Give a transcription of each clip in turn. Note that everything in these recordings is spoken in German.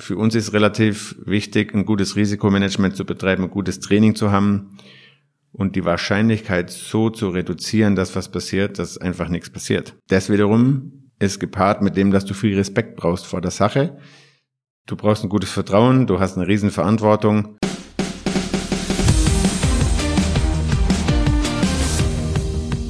Für uns ist relativ wichtig, ein gutes Risikomanagement zu betreiben, ein gutes Training zu haben und die Wahrscheinlichkeit so zu reduzieren, dass was passiert, dass einfach nichts passiert. Das wiederum ist gepaart mit dem, dass du viel Respekt brauchst vor der Sache. Du brauchst ein gutes Vertrauen, du hast eine Riesenverantwortung.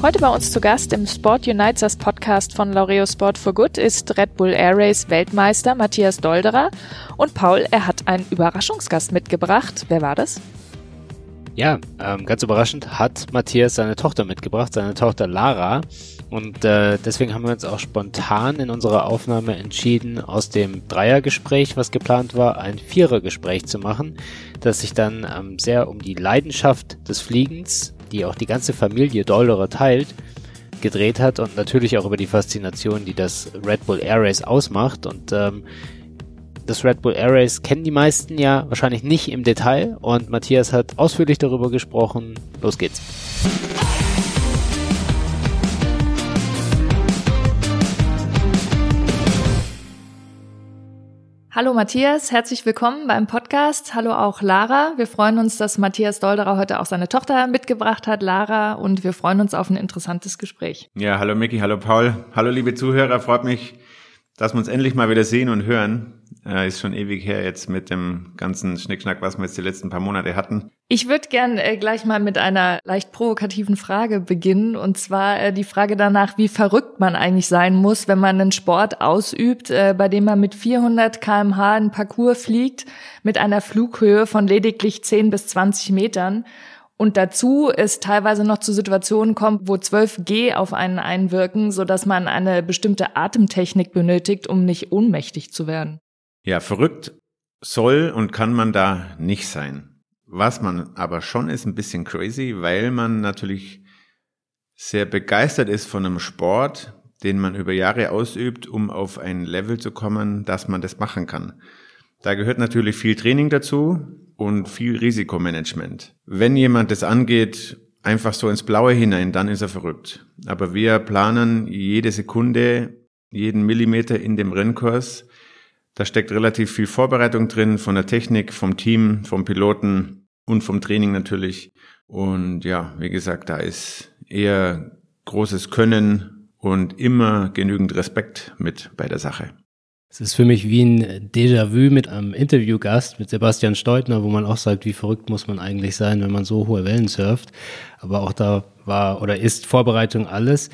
Heute bei uns zu Gast im Sport Unites Podcast von Laureo Sport for Good ist Red Bull Air Race Weltmeister Matthias Dolderer. Und Paul, er hat einen Überraschungsgast mitgebracht. Wer war das? Ja, ähm, ganz überraschend hat Matthias seine Tochter mitgebracht, seine Tochter Lara. Und äh, deswegen haben wir uns auch spontan in unserer Aufnahme entschieden, aus dem Dreiergespräch, was geplant war, ein Vierergespräch zu machen, das sich dann ähm, sehr um die Leidenschaft des Fliegens die auch die ganze Familie Dollerer teilt, gedreht hat und natürlich auch über die Faszination, die das Red Bull Air Race ausmacht. Und ähm, das Red Bull Air Race kennen die meisten ja wahrscheinlich nicht im Detail und Matthias hat ausführlich darüber gesprochen. Los geht's. Hallo Matthias, herzlich willkommen beim Podcast. Hallo auch Lara. Wir freuen uns, dass Matthias Dolderer heute auch seine Tochter mitgebracht hat, Lara, und wir freuen uns auf ein interessantes Gespräch. Ja, hallo Micky, hallo Paul. Hallo liebe Zuhörer, freut mich, dass wir uns endlich mal wieder sehen und hören. Äh, ist schon ewig her jetzt mit dem ganzen Schnickschnack, was wir jetzt die letzten paar Monate hatten. Ich würde gern äh, gleich mal mit einer leicht provokativen Frage beginnen. Und zwar äh, die Frage danach, wie verrückt man eigentlich sein muss, wenn man einen Sport ausübt, äh, bei dem man mit 400 kmh einen Parcours fliegt, mit einer Flughöhe von lediglich 10 bis 20 Metern und dazu es teilweise noch zu Situationen kommt, wo 12G auf einen einwirken, so dass man eine bestimmte Atemtechnik benötigt, um nicht ohnmächtig zu werden. Ja, verrückt soll und kann man da nicht sein. Was man aber schon ist ein bisschen crazy, weil man natürlich sehr begeistert ist von einem Sport, den man über Jahre ausübt, um auf ein Level zu kommen, dass man das machen kann. Da gehört natürlich viel Training dazu, und viel Risikomanagement. Wenn jemand das angeht, einfach so ins Blaue hinein, dann ist er verrückt. Aber wir planen jede Sekunde, jeden Millimeter in dem Rennkurs. Da steckt relativ viel Vorbereitung drin von der Technik, vom Team, vom Piloten und vom Training natürlich. Und ja, wie gesagt, da ist eher großes Können und immer genügend Respekt mit bei der Sache. Es ist für mich wie ein Déjà-vu mit einem Interviewgast, mit Sebastian Steutner, wo man auch sagt, wie verrückt muss man eigentlich sein, wenn man so hohe Wellen surft. Aber auch da war oder ist Vorbereitung alles.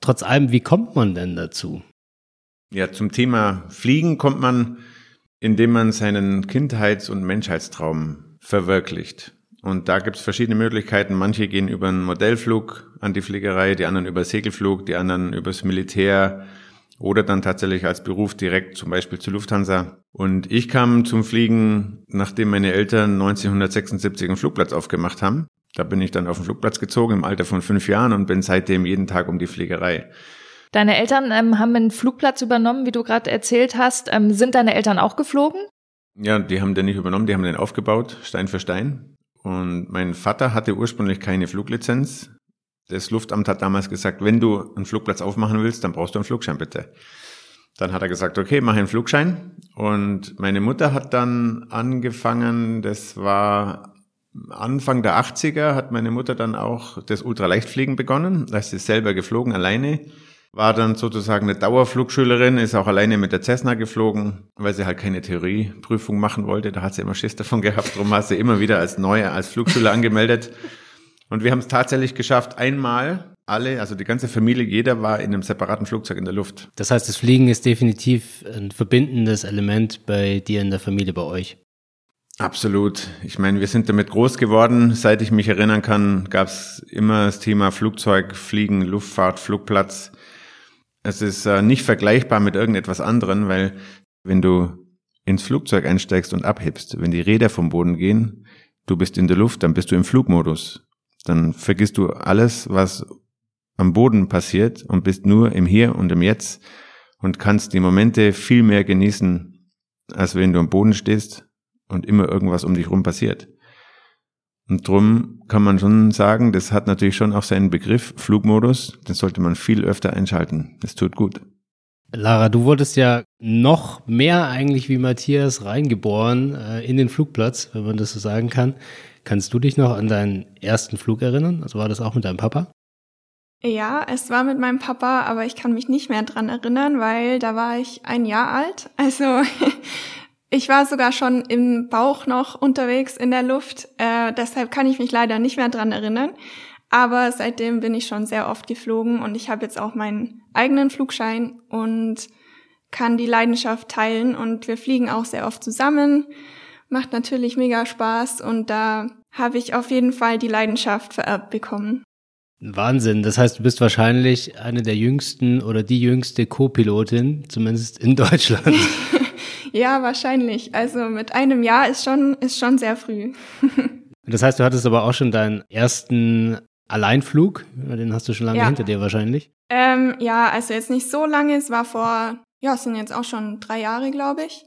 Trotz allem, wie kommt man denn dazu? Ja, zum Thema Fliegen kommt man, indem man seinen Kindheits- und Menschheitstraum verwirklicht. Und da gibt es verschiedene Möglichkeiten. Manche gehen über einen Modellflug an die Fliegerei, die anderen über Segelflug, die anderen übers Militär, oder dann tatsächlich als Beruf direkt zum Beispiel zur Lufthansa. Und ich kam zum Fliegen, nachdem meine Eltern 1976 einen Flugplatz aufgemacht haben. Da bin ich dann auf den Flugplatz gezogen im Alter von fünf Jahren und bin seitdem jeden Tag um die Fliegerei. Deine Eltern ähm, haben einen Flugplatz übernommen, wie du gerade erzählt hast. Ähm, sind deine Eltern auch geflogen? Ja, die haben den nicht übernommen, die haben den aufgebaut, Stein für Stein. Und mein Vater hatte ursprünglich keine Fluglizenz. Das Luftamt hat damals gesagt, wenn du einen Flugplatz aufmachen willst, dann brauchst du einen Flugschein bitte. Dann hat er gesagt, okay, mach einen Flugschein. Und meine Mutter hat dann angefangen, das war Anfang der 80er, hat meine Mutter dann auch das Ultraleichtfliegen begonnen. Da ist sie selber geflogen, alleine. War dann sozusagen eine Dauerflugschülerin, ist auch alleine mit der Cessna geflogen, weil sie halt keine Theorieprüfung machen wollte. Da hat sie immer Schiss davon gehabt. Darum hat sie immer wieder als Neue, als Flugschüler angemeldet. Und wir haben es tatsächlich geschafft, einmal alle, also die ganze Familie, jeder war in einem separaten Flugzeug in der Luft. Das heißt, das Fliegen ist definitiv ein verbindendes Element bei dir in der Familie, bei euch. Absolut. Ich meine, wir sind damit groß geworden. Seit ich mich erinnern kann, gab es immer das Thema Flugzeug, Fliegen, Luftfahrt, Flugplatz. Es ist äh, nicht vergleichbar mit irgendetwas anderem, weil wenn du ins Flugzeug einsteigst und abhebst, wenn die Räder vom Boden gehen, du bist in der Luft, dann bist du im Flugmodus dann vergisst du alles, was am Boden passiert und bist nur im Hier und im Jetzt und kannst die Momente viel mehr genießen, als wenn du am Boden stehst und immer irgendwas um dich rum passiert. Und drum kann man schon sagen, das hat natürlich schon auch seinen Begriff Flugmodus, den sollte man viel öfter einschalten. Das tut gut. Lara, du wurdest ja noch mehr eigentlich wie Matthias reingeboren äh, in den Flugplatz, wenn man das so sagen kann. Kannst du dich noch an deinen ersten Flug erinnern? Also war das auch mit deinem Papa? Ja, es war mit meinem Papa, aber ich kann mich nicht mehr dran erinnern, weil da war ich ein Jahr alt. Also ich war sogar schon im Bauch noch unterwegs in der Luft. Äh, deshalb kann ich mich leider nicht mehr dran erinnern. Aber seitdem bin ich schon sehr oft geflogen und ich habe jetzt auch meinen eigenen Flugschein und kann die Leidenschaft teilen und wir fliegen auch sehr oft zusammen. Macht natürlich mega Spaß und da habe ich auf jeden Fall die Leidenschaft vererbt bekommen. Wahnsinn. Das heißt, du bist wahrscheinlich eine der jüngsten oder die jüngste Co-Pilotin, zumindest in Deutschland. Ja, wahrscheinlich. Also mit einem Jahr ist schon, ist schon sehr früh. das heißt, du hattest aber auch schon deinen ersten Alleinflug, den hast du schon lange ja. hinter dir wahrscheinlich. Ähm, ja, also jetzt nicht so lange, es war vor, ja, es sind jetzt auch schon drei Jahre, glaube ich.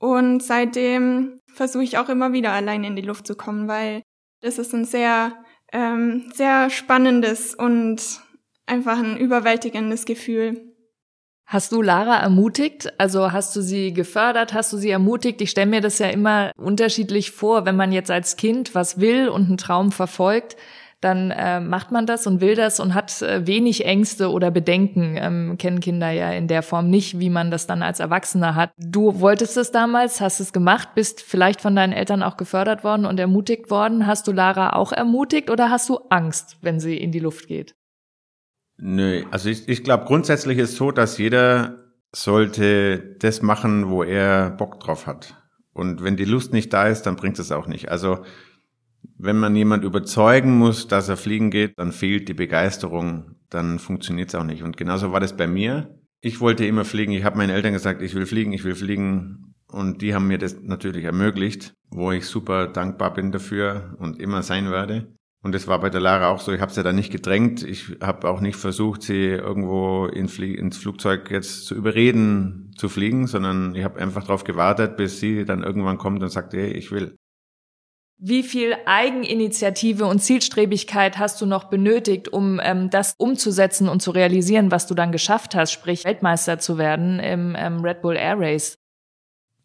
Und seitdem versuche ich auch immer wieder allein in die Luft zu kommen, weil das ist ein sehr, ähm, sehr spannendes und einfach ein überwältigendes Gefühl. Hast du Lara ermutigt? Also hast du sie gefördert? Hast du sie ermutigt? Ich stelle mir das ja immer unterschiedlich vor, wenn man jetzt als Kind was will und einen Traum verfolgt dann äh, macht man das und will das und hat äh, wenig Ängste oder Bedenken. Ähm, kennen Kinder ja in der Form nicht, wie man das dann als Erwachsener hat. Du wolltest es damals, hast es gemacht, bist vielleicht von deinen Eltern auch gefördert worden und ermutigt worden. Hast du Lara auch ermutigt oder hast du Angst, wenn sie in die Luft geht? Nö, also ich, ich glaube grundsätzlich ist so, dass jeder sollte das machen, wo er Bock drauf hat. Und wenn die Lust nicht da ist, dann bringt es auch nicht. Also wenn man jemand überzeugen muss, dass er fliegen geht, dann fehlt die Begeisterung, dann funktioniert es auch nicht. Und genauso war das bei mir. Ich wollte immer fliegen. Ich habe meinen Eltern gesagt, ich will fliegen, ich will fliegen. Und die haben mir das natürlich ermöglicht, wo ich super dankbar bin dafür und immer sein werde. Und das war bei der Lara auch so. Ich habe sie da nicht gedrängt. Ich habe auch nicht versucht, sie irgendwo in ins Flugzeug jetzt zu überreden zu fliegen, sondern ich habe einfach darauf gewartet, bis sie dann irgendwann kommt und sagt, hey, ich will. Wie viel Eigeninitiative und Zielstrebigkeit hast du noch benötigt, um ähm, das umzusetzen und zu realisieren, was du dann geschafft hast, sprich Weltmeister zu werden im ähm, Red Bull Air Race?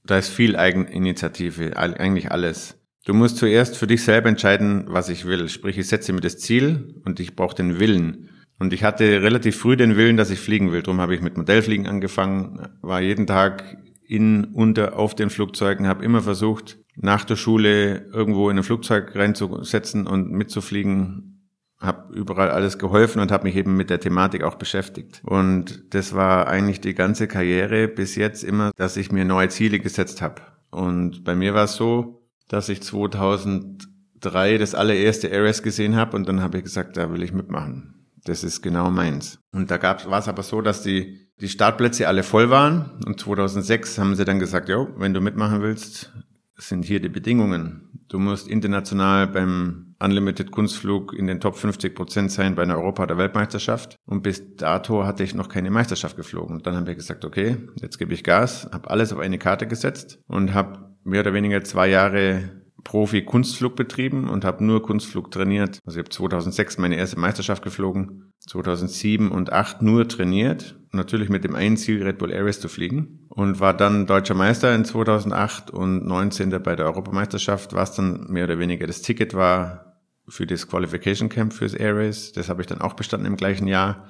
Da ist viel Eigeninitiative, eigentlich alles. Du musst zuerst für dich selber entscheiden, was ich will. Sprich, ich setze mir das Ziel und ich brauche den Willen. Und ich hatte relativ früh den Willen, dass ich fliegen will. Darum habe ich mit Modellfliegen angefangen, war jeden Tag in, unter, auf den Flugzeugen, habe immer versucht, nach der Schule irgendwo in ein Flugzeug reinzusetzen und mitzufliegen, habe überall alles geholfen und habe mich eben mit der Thematik auch beschäftigt. Und das war eigentlich die ganze Karriere bis jetzt immer, dass ich mir neue Ziele gesetzt habe. Und bei mir war es so, dass ich 2003 das allererste Ares gesehen habe und dann habe ich gesagt, da will ich mitmachen. Das ist genau meins. Und da gab war es aber so, dass die die Startplätze alle voll waren und 2006 haben sie dann gesagt, ja, wenn du mitmachen willst, sind hier die Bedingungen. Du musst international beim Unlimited Kunstflug in den Top 50 Prozent sein bei einer Europa- oder Weltmeisterschaft. Und bis dato hatte ich noch keine Meisterschaft geflogen. Und dann haben wir gesagt, okay, jetzt gebe ich Gas, habe alles auf eine Karte gesetzt und habe mehr oder weniger zwei Jahre Profi-Kunstflug betrieben und habe nur Kunstflug trainiert. Also ich habe 2006 meine erste Meisterschaft geflogen, 2007 und 2008 nur trainiert, natürlich mit dem einen Ziel, Red Bull Airways zu fliegen und war dann deutscher Meister in 2008 und 19. bei der Europameisterschaft, was dann mehr oder weniger das Ticket war für das Qualification Camp fürs Airways. Das habe ich dann auch bestanden im gleichen Jahr.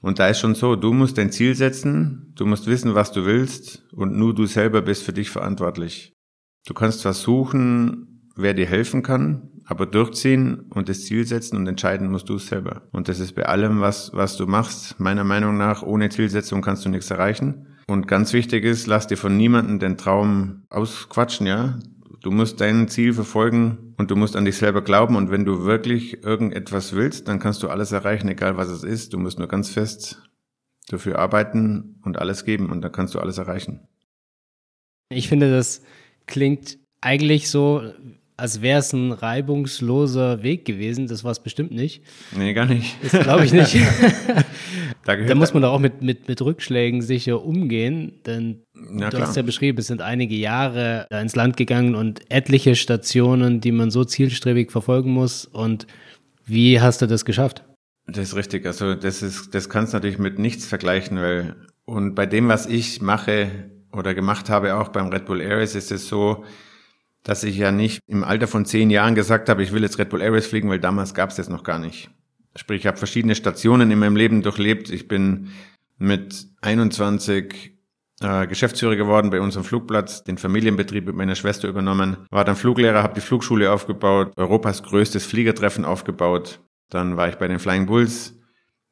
Und da ist schon so, du musst dein Ziel setzen, du musst wissen, was du willst und nur du selber bist für dich verantwortlich. Du kannst versuchen, wer dir helfen kann, aber durchziehen und das Ziel setzen und entscheiden musst du selber. Und das ist bei allem, was, was du machst, meiner Meinung nach, ohne Zielsetzung kannst du nichts erreichen. Und ganz wichtig ist, lass dir von niemandem den Traum ausquatschen, ja. Du musst dein Ziel verfolgen und du musst an dich selber glauben. Und wenn du wirklich irgendetwas willst, dann kannst du alles erreichen, egal was es ist. Du musst nur ganz fest dafür arbeiten und alles geben und dann kannst du alles erreichen. Ich finde, das klingt eigentlich so, als wäre es ein reibungsloser Weg gewesen. Das war es bestimmt nicht. Nee, gar nicht. Das glaube ich nicht. da, da muss man doch auch mit, mit, mit Rückschlägen sicher umgehen, denn ja, du klar. hast ja beschrieben, es sind einige Jahre da ins Land gegangen und etliche Stationen, die man so zielstrebig verfolgen muss. Und wie hast du das geschafft? Das ist richtig. Also das ist, das kannst du natürlich mit nichts vergleichen, weil Und bei dem, was ich mache oder gemacht habe, auch beim Red Bull Race, ist es so, dass ich ja nicht im Alter von zehn Jahren gesagt habe, ich will jetzt Red Bull Air Race fliegen, weil damals gab es das noch gar nicht. Sprich, ich habe verschiedene Stationen in meinem Leben durchlebt. Ich bin mit 21 äh, Geschäftsführer geworden bei unserem Flugplatz, den Familienbetrieb mit meiner Schwester übernommen, war dann Fluglehrer, habe die Flugschule aufgebaut, Europas größtes Fliegertreffen aufgebaut. Dann war ich bei den Flying Bulls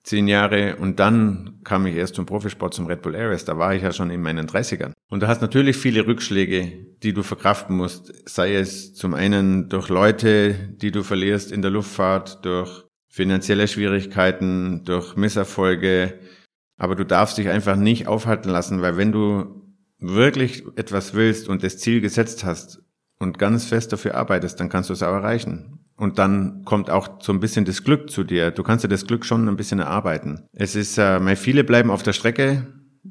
zehn Jahre und dann kam ich erst zum Profisport, zum Red Bull Race. Da war ich ja schon in meinen 30ern. Und du hast natürlich viele Rückschläge, die du verkraften musst. Sei es zum einen durch Leute, die du verlierst in der Luftfahrt, durch finanzielle Schwierigkeiten, durch Misserfolge, aber du darfst dich einfach nicht aufhalten lassen, weil wenn du wirklich etwas willst und das Ziel gesetzt hast und ganz fest dafür arbeitest, dann kannst du es auch erreichen. Und dann kommt auch so ein bisschen das Glück zu dir. Du kannst dir das Glück schon ein bisschen erarbeiten. Es ist, äh, viele bleiben auf der Strecke.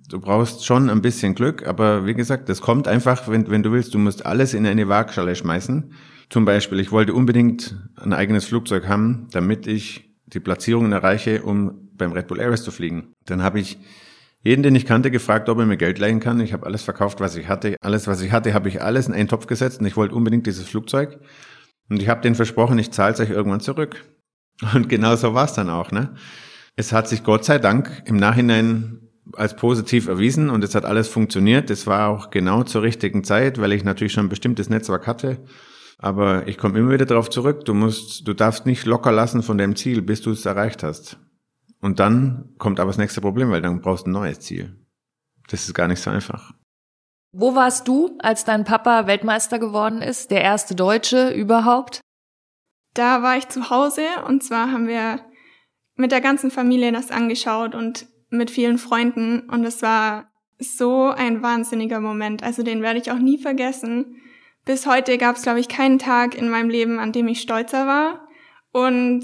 Du brauchst schon ein bisschen Glück, aber wie gesagt, das kommt einfach, wenn, wenn du willst. Du musst alles in eine Waagschale schmeißen. Zum Beispiel, ich wollte unbedingt ein eigenes Flugzeug haben, damit ich die Platzierungen erreiche, um beim Red Bull Air zu fliegen. Dann habe ich jeden, den ich kannte, gefragt, ob er mir Geld leihen kann. Ich habe alles verkauft, was ich hatte. Alles, was ich hatte, habe ich alles in einen Topf gesetzt und ich wollte unbedingt dieses Flugzeug. Und ich habe denen versprochen, ich zahle es euch irgendwann zurück. Und genau so war es dann auch. Ne? Es hat sich Gott sei Dank im Nachhinein als positiv erwiesen und es hat alles funktioniert. Es war auch genau zur richtigen Zeit, weil ich natürlich schon ein bestimmtes Netzwerk hatte. Aber ich komme immer wieder darauf zurück, du musst, du darfst nicht locker lassen von dem Ziel, bis du es erreicht hast. Und dann kommt aber das nächste Problem, weil dann brauchst du ein neues Ziel. Das ist gar nicht so einfach. Wo warst du, als dein Papa Weltmeister geworden ist, der erste Deutsche überhaupt? Da war ich zu Hause und zwar haben wir mit der ganzen Familie das angeschaut und mit vielen Freunden und es war so ein wahnsinniger Moment. Also den werde ich auch nie vergessen. Bis heute gab es, glaube ich, keinen Tag in meinem Leben, an dem ich stolzer war. Und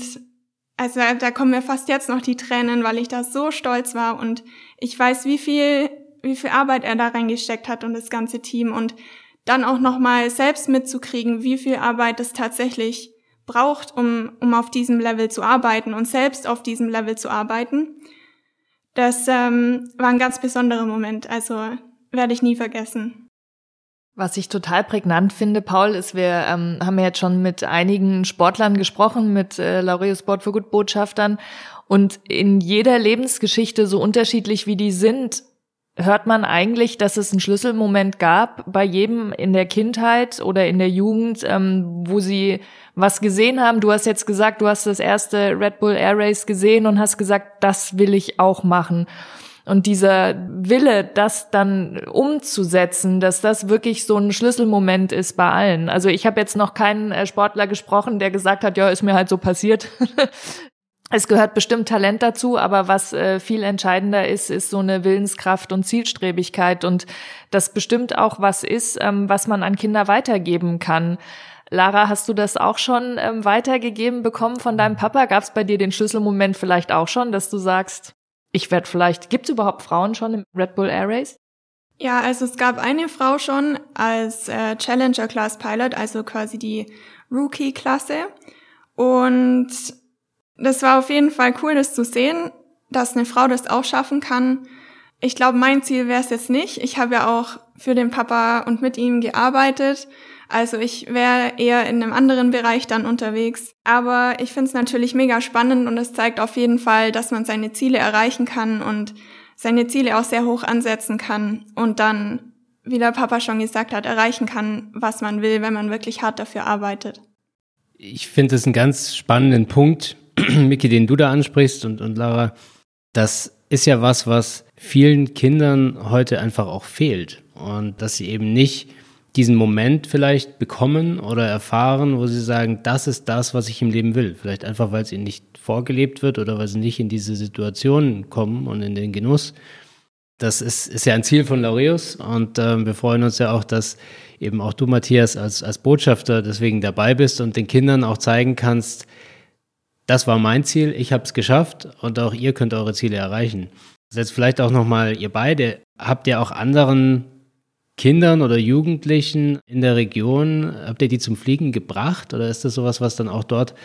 also da kommen mir fast jetzt noch die Tränen, weil ich da so stolz war und ich weiß, wie viel, wie viel Arbeit er da reingesteckt hat und das ganze Team und dann auch nochmal selbst mitzukriegen, wie viel Arbeit es tatsächlich braucht, um, um auf diesem Level zu arbeiten und selbst auf diesem Level zu arbeiten. Das ähm, war ein ganz besonderer Moment, also werde ich nie vergessen. Was ich total prägnant finde, Paul, ist, wir ähm, haben ja jetzt schon mit einigen Sportlern gesprochen, mit äh, Laureus Sport for Good Botschaftern. Und in jeder Lebensgeschichte, so unterschiedlich wie die sind, hört man eigentlich, dass es einen Schlüsselmoment gab bei jedem in der Kindheit oder in der Jugend, ähm, wo sie was gesehen haben. Du hast jetzt gesagt, du hast das erste Red Bull Air Race gesehen und hast gesagt, das will ich auch machen. Und dieser Wille, das dann umzusetzen, dass das wirklich so ein Schlüsselmoment ist bei allen. Also ich habe jetzt noch keinen äh, Sportler gesprochen, der gesagt hat, ja, ist mir halt so passiert. es gehört bestimmt Talent dazu, aber was äh, viel entscheidender ist, ist so eine Willenskraft und Zielstrebigkeit und das bestimmt auch was ist, ähm, was man an Kinder weitergeben kann. Lara, hast du das auch schon ähm, weitergegeben bekommen von deinem Papa? Gab es bei dir den Schlüsselmoment vielleicht auch schon, dass du sagst, ich werde vielleicht, gibt es überhaupt Frauen schon im Red Bull Air Race? Ja, also es gab eine Frau schon als äh, Challenger Class Pilot, also quasi die Rookie-Klasse. Und das war auf jeden Fall cool, das zu sehen, dass eine Frau das auch schaffen kann. Ich glaube, mein Ziel wäre es jetzt nicht. Ich habe ja auch für den Papa und mit ihm gearbeitet. Also ich wäre eher in einem anderen Bereich dann unterwegs. Aber ich finde es natürlich mega spannend und es zeigt auf jeden Fall, dass man seine Ziele erreichen kann und seine Ziele auch sehr hoch ansetzen kann und dann, wie der Papa schon gesagt hat, erreichen kann, was man will, wenn man wirklich hart dafür arbeitet. Ich finde es einen ganz spannenden Punkt, Miki, den du da ansprichst und, und Lara. Das ist ja was, was vielen Kindern heute einfach auch fehlt und dass sie eben nicht diesen Moment vielleicht bekommen oder erfahren, wo sie sagen, das ist das, was ich im Leben will. Vielleicht einfach, weil es ihnen nicht vorgelebt wird oder weil sie nicht in diese Situation kommen und in den Genuss. Das ist, ist ja ein Ziel von Laureus und äh, wir freuen uns ja auch, dass eben auch du, Matthias, als, als Botschafter deswegen dabei bist und den Kindern auch zeigen kannst, das war mein Ziel, ich habe es geschafft und auch ihr könnt eure Ziele erreichen. Jetzt vielleicht auch nochmal, ihr beide, habt ihr auch anderen Kindern oder Jugendlichen in der Region, habt ihr die zum Fliegen gebracht oder ist das sowas, was dann auch dort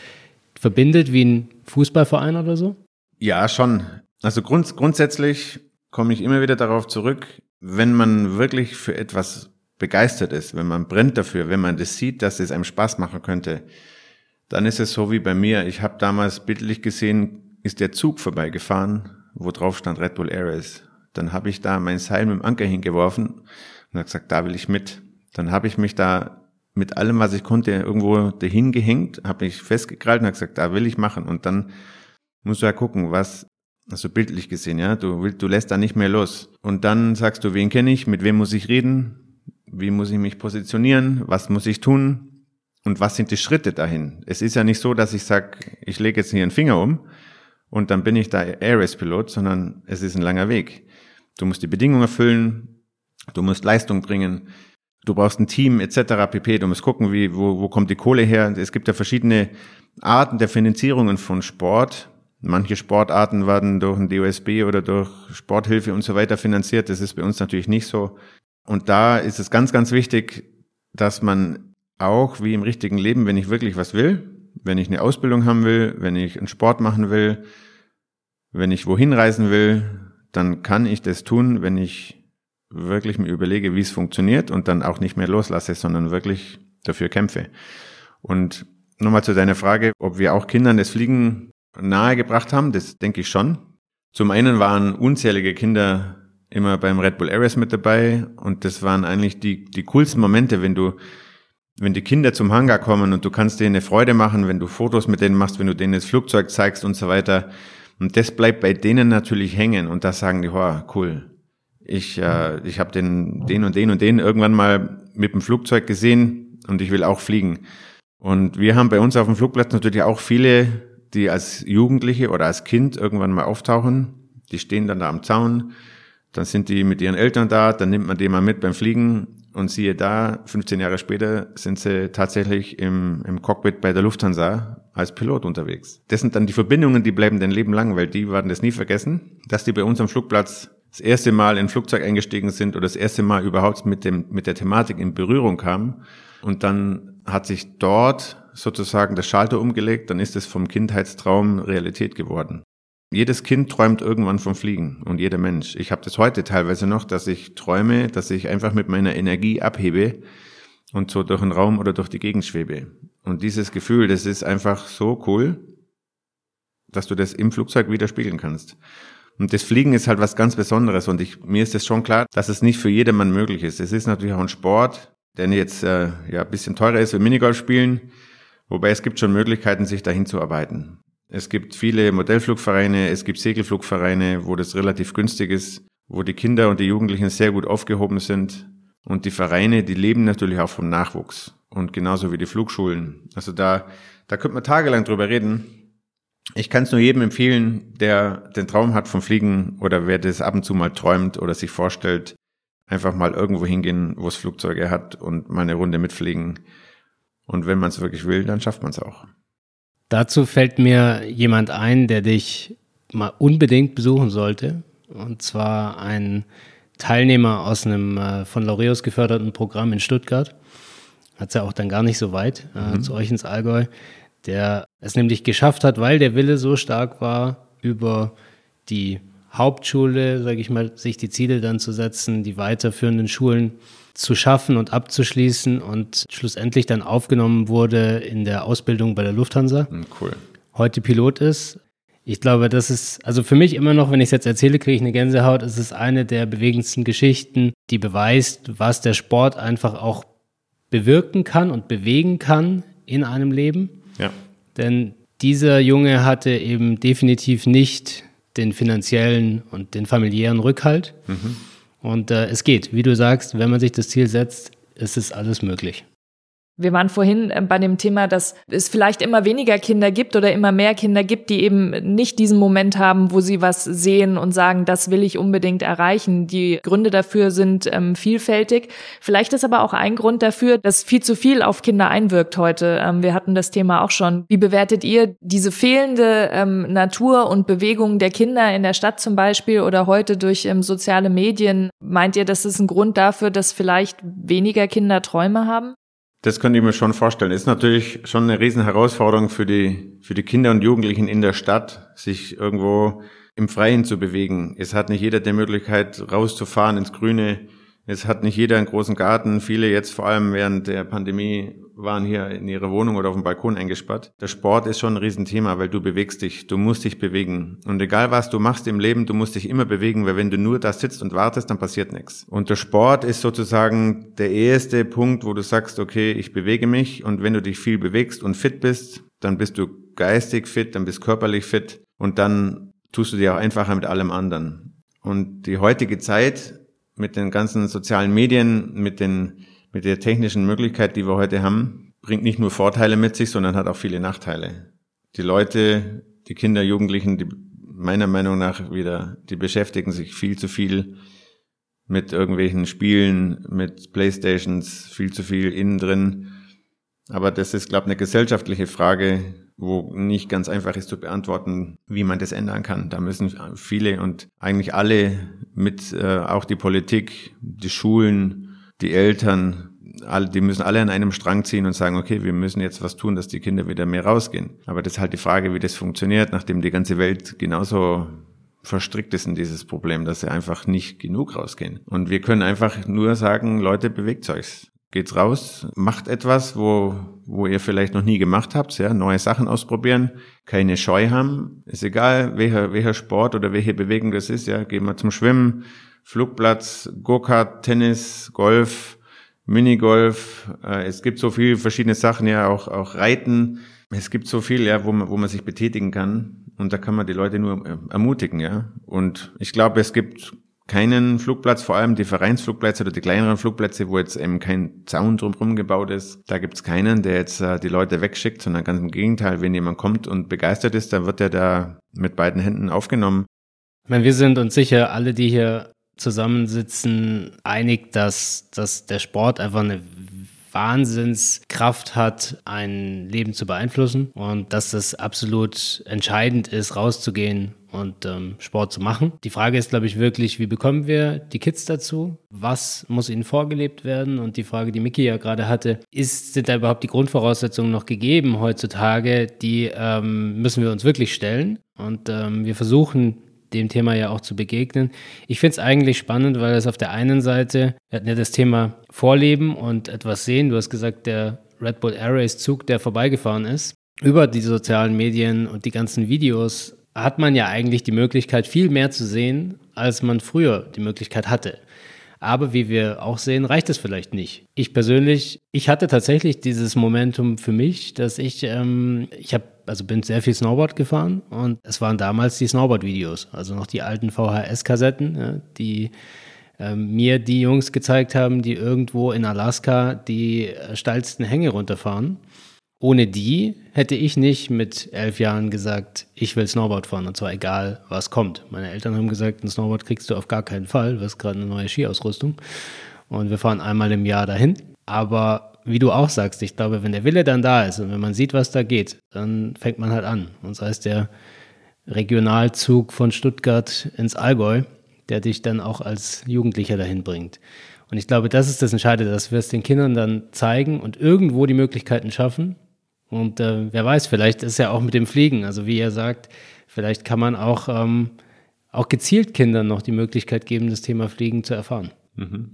verbindet, wie ein Fußballverein oder so? Ja, schon. Also grund, grundsätzlich komme ich immer wieder darauf zurück, wenn man wirklich für etwas begeistert ist, wenn man brennt dafür, wenn man das sieht, dass es einem Spaß machen könnte, dann ist es so wie bei mir. Ich habe damals bildlich gesehen, ist der Zug vorbeigefahren, wo drauf stand Red Bull Ares. Dann habe ich da mein Seil mit dem Anker hingeworfen und habe gesagt, da will ich mit. Dann habe ich mich da mit allem, was ich konnte, irgendwo dahin gehängt, habe mich festgekrallt und habe gesagt, da will ich machen. Und dann musst du ja gucken, was, also bildlich gesehen, ja, du willst, du lässt da nicht mehr los. Und dann sagst du, wen kenne ich, mit wem muss ich reden, wie muss ich mich positionieren, was muss ich tun und was sind die Schritte dahin. Es ist ja nicht so, dass ich sag, ich lege jetzt hier einen Finger um und dann bin ich da Airways-Pilot, sondern es ist ein langer Weg. Du musst die Bedingungen erfüllen, du musst Leistung bringen, du brauchst ein Team etc. pp. Du musst gucken, wie, wo, wo kommt die Kohle her. Es gibt ja verschiedene Arten der Finanzierungen von Sport. Manche Sportarten werden durch ein DOSB oder durch Sporthilfe und so weiter finanziert. Das ist bei uns natürlich nicht so. Und da ist es ganz, ganz wichtig, dass man auch wie im richtigen Leben, wenn ich wirklich was will, wenn ich eine Ausbildung haben will, wenn ich einen Sport machen will, wenn ich wohin reisen will, dann kann ich das tun, wenn ich wirklich mir überlege, wie es funktioniert und dann auch nicht mehr loslasse, sondern wirklich dafür kämpfe. Und nochmal zu deiner Frage, ob wir auch Kindern das Fliegen nahegebracht haben, das denke ich schon. Zum einen waren unzählige Kinder immer beim Red Bull Ares mit dabei und das waren eigentlich die, die coolsten Momente, wenn du, wenn die Kinder zum Hangar kommen und du kannst denen eine Freude machen, wenn du Fotos mit denen machst, wenn du denen das Flugzeug zeigst und so weiter. Und das bleibt bei denen natürlich hängen und da sagen die, oh, cool, ich, äh, ich habe den, den und den und den irgendwann mal mit dem Flugzeug gesehen und ich will auch fliegen. Und wir haben bei uns auf dem Flugplatz natürlich auch viele, die als Jugendliche oder als Kind irgendwann mal auftauchen. Die stehen dann da am Zaun, dann sind die mit ihren Eltern da, dann nimmt man die mal mit beim Fliegen und siehe da, 15 Jahre später sind sie tatsächlich im, im Cockpit bei der Lufthansa als Pilot unterwegs. Das sind dann die Verbindungen, die bleiben dein Leben lang, weil die werden das nie vergessen, dass die bei uns am Flugplatz das erste Mal in ein Flugzeug eingestiegen sind oder das erste Mal überhaupt mit dem, mit der Thematik in Berührung kamen. Und dann hat sich dort sozusagen der Schalter umgelegt, dann ist es vom Kindheitstraum Realität geworden. Jedes Kind träumt irgendwann vom Fliegen und jeder Mensch. Ich habe das heute teilweise noch, dass ich träume, dass ich einfach mit meiner Energie abhebe und so durch den Raum oder durch die Gegend schwebe. Und dieses Gefühl, das ist einfach so cool, dass du das im Flugzeug widerspiegeln kannst. Und das Fliegen ist halt was ganz Besonderes und ich, mir ist es schon klar, dass es nicht für jedermann möglich ist. Es ist natürlich auch ein Sport, der jetzt äh, ja ein bisschen teurer ist wie Minigolf spielen, wobei es gibt schon Möglichkeiten, sich dahin zu arbeiten. Es gibt viele Modellflugvereine, es gibt Segelflugvereine, wo das relativ günstig ist, wo die Kinder und die Jugendlichen sehr gut aufgehoben sind. Und die Vereine, die leben natürlich auch vom Nachwuchs. Und genauso wie die Flugschulen. Also da, da könnte man tagelang drüber reden. Ich kann es nur jedem empfehlen, der den Traum hat vom Fliegen oder wer das ab und zu mal träumt oder sich vorstellt, einfach mal irgendwo hingehen, wo es Flugzeuge hat und mal eine Runde mitfliegen. Und wenn man es wirklich will, dann schafft man es auch. Dazu fällt mir jemand ein, der dich mal unbedingt besuchen sollte. Und zwar ein Teilnehmer aus einem äh, von Laureus geförderten Programm in Stuttgart. Hat es ja auch dann gar nicht so weit äh, mhm. zu euch ins Allgäu der es nämlich geschafft hat, weil der Wille so stark war, über die Hauptschule, sage ich mal, sich die Ziele dann zu setzen, die weiterführenden Schulen zu schaffen und abzuschließen und schlussendlich dann aufgenommen wurde in der Ausbildung bei der Lufthansa. Hm, cool. Heute Pilot ist. Ich glaube, das ist, also für mich immer noch, wenn ich es jetzt erzähle, kriege ich eine Gänsehaut. Es ist eine der bewegendsten Geschichten, die beweist, was der Sport einfach auch bewirken kann und bewegen kann in einem Leben. Ja. Denn dieser Junge hatte eben definitiv nicht den finanziellen und den familiären Rückhalt. Mhm. Und äh, es geht, wie du sagst, wenn man sich das Ziel setzt, ist es alles möglich. Wir waren vorhin äh, bei dem Thema, dass es vielleicht immer weniger Kinder gibt oder immer mehr Kinder gibt, die eben nicht diesen Moment haben, wo sie was sehen und sagen, das will ich unbedingt erreichen. Die Gründe dafür sind ähm, vielfältig. Vielleicht ist aber auch ein Grund dafür, dass viel zu viel auf Kinder einwirkt heute. Ähm, wir hatten das Thema auch schon. Wie bewertet ihr diese fehlende ähm, Natur und Bewegung der Kinder in der Stadt zum Beispiel oder heute durch ähm, soziale Medien? Meint ihr, das ist ein Grund dafür, dass vielleicht weniger Kinder Träume haben? Das könnte ich mir schon vorstellen. Ist natürlich schon eine riesen Herausforderung für die, für die Kinder und Jugendlichen in der Stadt, sich irgendwo im Freien zu bewegen. Es hat nicht jeder die Möglichkeit, rauszufahren ins Grüne. Es hat nicht jeder einen großen Garten. Viele jetzt vor allem während der Pandemie waren hier in ihrer Wohnung oder auf dem Balkon eingesperrt. Der Sport ist schon ein Riesenthema, weil du bewegst dich. Du musst dich bewegen. Und egal was du machst im Leben, du musst dich immer bewegen, weil wenn du nur da sitzt und wartest, dann passiert nichts. Und der Sport ist sozusagen der erste Punkt, wo du sagst, okay, ich bewege mich. Und wenn du dich viel bewegst und fit bist, dann bist du geistig fit, dann bist körperlich fit. Und dann tust du dir auch einfacher mit allem anderen. Und die heutige Zeit mit den ganzen sozialen Medien, mit den, mit der technischen Möglichkeit, die wir heute haben, bringt nicht nur Vorteile mit sich, sondern hat auch viele Nachteile. Die Leute, die Kinder, Jugendlichen, die meiner Meinung nach wieder, die beschäftigen sich viel zu viel mit irgendwelchen Spielen, mit Playstations, viel zu viel innen drin. Aber das ist, glaube ich, eine gesellschaftliche Frage, wo nicht ganz einfach ist zu beantworten, wie man das ändern kann. Da müssen viele und eigentlich alle mit, äh, auch die Politik, die Schulen, die Eltern, die müssen alle an einem Strang ziehen und sagen, okay, wir müssen jetzt was tun, dass die Kinder wieder mehr rausgehen. Aber das ist halt die Frage, wie das funktioniert, nachdem die ganze Welt genauso verstrickt ist in dieses Problem, dass sie einfach nicht genug rausgehen. Und wir können einfach nur sagen, Leute, bewegt euch geht's raus, macht etwas, wo, wo ihr vielleicht noch nie gemacht habt, ja, neue Sachen ausprobieren, keine Scheu haben. Ist egal, welcher, welcher Sport oder welche Bewegung das ist, ja, gehen wir zum Schwimmen, Flugplatz, Go-Kart, Tennis, Golf, Minigolf. Äh, es gibt so viele verschiedene Sachen, ja, auch, auch Reiten. Es gibt so viel, ja, wo man, wo man sich betätigen kann. Und da kann man die Leute nur äh, ermutigen, ja. Und ich glaube, es gibt keinen Flugplatz, vor allem die Vereinsflugplätze oder die kleineren Flugplätze, wo jetzt eben kein Zaun drumherum gebaut ist. Da gibt's keinen, der jetzt äh, die Leute wegschickt, sondern ganz im Gegenteil, wenn jemand kommt und begeistert ist, dann wird er da mit beiden Händen aufgenommen. Ich meine, wir sind uns sicher, alle, die hier zusammensitzen, einig, dass, dass der Sport einfach eine Wahnsinnskraft hat, ein Leben zu beeinflussen und dass das absolut entscheidend ist, rauszugehen und ähm, Sport zu machen. Die Frage ist, glaube ich, wirklich, wie bekommen wir die Kids dazu? Was muss ihnen vorgelebt werden? Und die Frage, die Miki ja gerade hatte, ist, sind da überhaupt die Grundvoraussetzungen noch gegeben heutzutage? Die ähm, müssen wir uns wirklich stellen. Und ähm, wir versuchen dem Thema ja auch zu begegnen. Ich finde es eigentlich spannend, weil es auf der einen Seite, wir hatten ja das Thema Vorleben und etwas sehen. Du hast gesagt, der Red Bull Air Race Zug, der vorbeigefahren ist, über die sozialen Medien und die ganzen Videos hat man ja eigentlich die Möglichkeit, viel mehr zu sehen, als man früher die Möglichkeit hatte. Aber wie wir auch sehen, reicht es vielleicht nicht. Ich persönlich, ich hatte tatsächlich dieses Momentum für mich, dass ich, ähm, ich habe, also bin sehr viel Snowboard gefahren und es waren damals die Snowboard-Videos, also noch die alten VHS-Kassetten, ja, die ähm, mir die Jungs gezeigt haben, die irgendwo in Alaska die steilsten Hänge runterfahren. Ohne die hätte ich nicht mit elf Jahren gesagt, ich will Snowboard fahren und zwar egal, was kommt. Meine Eltern haben gesagt, ein Snowboard kriegst du auf gar keinen Fall, du hast gerade eine neue Skiausrüstung und wir fahren einmal im Jahr dahin. Aber wie du auch sagst, ich glaube, wenn der Wille dann da ist und wenn man sieht, was da geht, dann fängt man halt an. Und sei es der Regionalzug von Stuttgart ins Allgäu, der dich dann auch als Jugendlicher dahin bringt. Und ich glaube, das ist das Entscheidende, dass wir es den Kindern dann zeigen und irgendwo die Möglichkeiten schaffen, und äh, wer weiß, vielleicht ist ja auch mit dem Fliegen, also wie ihr sagt, vielleicht kann man auch, ähm, auch gezielt Kindern noch die Möglichkeit geben, das Thema Fliegen zu erfahren. Mhm.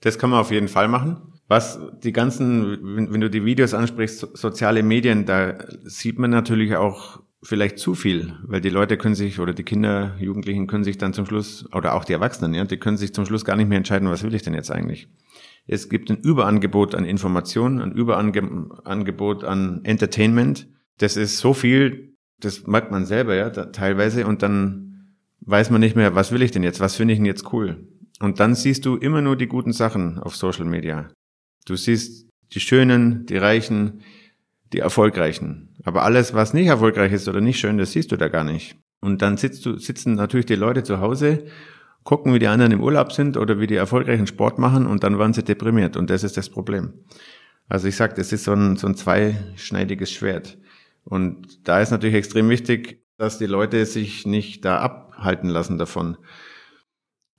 Das kann man auf jeden Fall machen. Was die ganzen, wenn, du die Videos ansprichst, so, soziale Medien, da sieht man natürlich auch vielleicht zu viel, weil die Leute können sich oder die Kinder, Jugendlichen können sich dann zum Schluss oder auch die Erwachsenen, ja, die können sich zum Schluss gar nicht mehr entscheiden, was will ich denn jetzt eigentlich? Es gibt ein Überangebot an Informationen, ein Überangebot an Entertainment. Das ist so viel, das merkt man selber ja da, teilweise und dann weiß man nicht mehr, was will ich denn jetzt, was finde ich denn jetzt cool. Und dann siehst du immer nur die guten Sachen auf Social Media. Du siehst die Schönen, die Reichen, die Erfolgreichen. Aber alles, was nicht erfolgreich ist oder nicht schön, das siehst du da gar nicht. Und dann sitzt du, sitzen natürlich die Leute zu Hause gucken, wie die anderen im Urlaub sind oder wie die erfolgreichen Sport machen und dann waren sie deprimiert und das ist das Problem. Also ich sage, das ist so ein, so ein zweischneidiges Schwert. Und da ist natürlich extrem wichtig, dass die Leute sich nicht da abhalten lassen davon.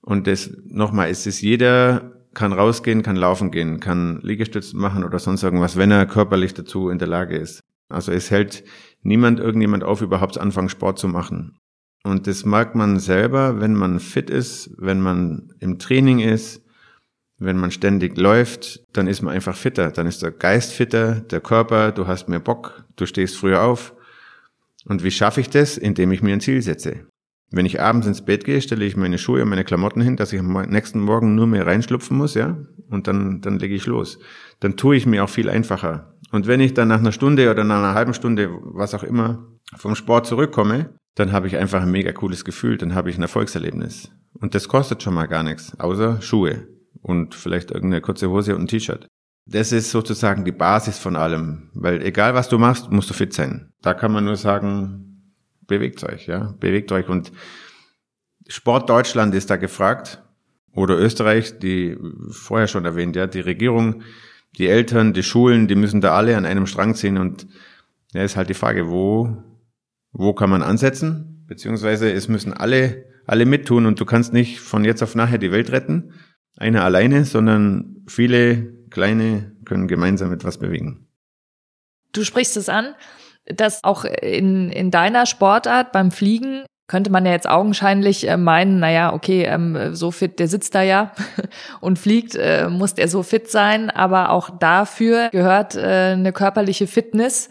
Und das, nochmal, es ist jeder kann rausgehen, kann laufen gehen, kann Liegestützen machen oder sonst irgendwas, wenn er körperlich dazu in der Lage ist. Also es hält niemand irgendjemand auf, überhaupt anfangen Sport zu machen. Und das merkt man selber, wenn man fit ist, wenn man im Training ist, wenn man ständig läuft, dann ist man einfach fitter. Dann ist der Geist fitter, der Körper, du hast mehr Bock, du stehst früher auf. Und wie schaffe ich das? Indem ich mir ein Ziel setze. Wenn ich abends ins Bett gehe, stelle ich meine Schuhe und meine Klamotten hin, dass ich am nächsten Morgen nur mehr reinschlupfen muss, ja, und dann, dann lege ich los. Dann tue ich mir auch viel einfacher. Und wenn ich dann nach einer Stunde oder nach einer halben Stunde, was auch immer, vom Sport zurückkomme, dann habe ich einfach ein mega cooles Gefühl, dann habe ich ein Erfolgserlebnis. Und das kostet schon mal gar nichts, außer Schuhe und vielleicht irgendeine kurze Hose und ein T-Shirt. Das ist sozusagen die Basis von allem, weil egal was du machst, musst du fit sein. Da kann man nur sagen, bewegt euch, ja, bewegt euch und Sport Deutschland ist da gefragt oder Österreich, die vorher schon erwähnt, ja, die Regierung, die Eltern, die Schulen, die müssen da alle an einem Strang ziehen und ja, ist halt die Frage, wo, wo kann man ansetzen? Beziehungsweise es müssen alle, alle mittun und du kannst nicht von jetzt auf nachher die Welt retten, einer alleine, sondern viele kleine können gemeinsam etwas bewegen. Du sprichst es an, dass auch in, in deiner Sportart beim Fliegen könnte man ja jetzt augenscheinlich äh, meinen, naja, okay, ähm, so fit, der sitzt da ja und fliegt, äh, muss der so fit sein, aber auch dafür gehört äh, eine körperliche Fitness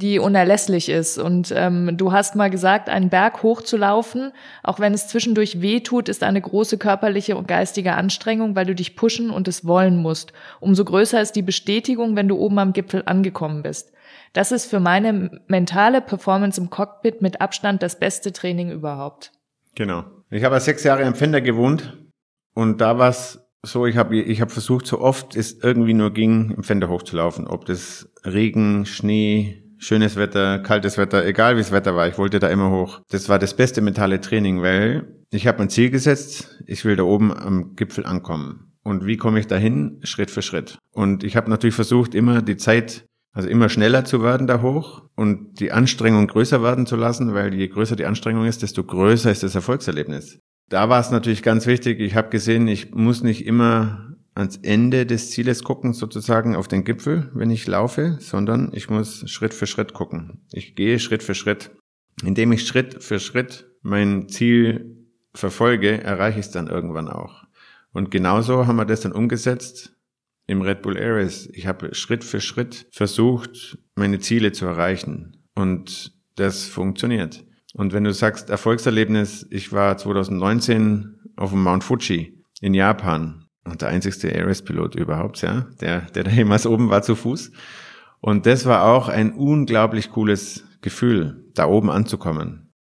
die unerlässlich ist. Und ähm, du hast mal gesagt, einen Berg hochzulaufen, auch wenn es zwischendurch weh tut, ist eine große körperliche und geistige Anstrengung, weil du dich pushen und es wollen musst. Umso größer ist die Bestätigung, wenn du oben am Gipfel angekommen bist. Das ist für meine mentale Performance im Cockpit mit Abstand das beste Training überhaupt. Genau. Ich habe sechs Jahre im Fender gewohnt und da war es so, ich habe ich hab versucht, so oft es irgendwie nur ging, im Fender hochzulaufen. Ob das Regen, Schnee, schönes Wetter, kaltes Wetter, egal wie das Wetter war, ich wollte da immer hoch. Das war das beste mentale Training, weil ich habe ein Ziel gesetzt, ich will da oben am Gipfel ankommen. Und wie komme ich dahin? Schritt für Schritt. Und ich habe natürlich versucht, immer die Zeit, also immer schneller zu werden da hoch und die Anstrengung größer werden zu lassen, weil je größer die Anstrengung ist, desto größer ist das Erfolgserlebnis. Da war es natürlich ganz wichtig, ich habe gesehen, ich muss nicht immer ans Ende des Zieles gucken, sozusagen auf den Gipfel, wenn ich laufe, sondern ich muss Schritt für Schritt gucken. Ich gehe Schritt für Schritt. Indem ich Schritt für Schritt mein Ziel verfolge, erreiche ich es dann irgendwann auch. Und genauso haben wir das dann umgesetzt im Red Bull Ares. Ich habe Schritt für Schritt versucht, meine Ziele zu erreichen. Und das funktioniert. Und wenn du sagst Erfolgserlebnis, ich war 2019 auf dem Mount Fuji in Japan und der einzigste Ares-Pilot überhaupt, ja, der, der da jemals oben war zu Fuß. Und das war auch ein unglaublich cooles Gefühl, da oben anzukommen.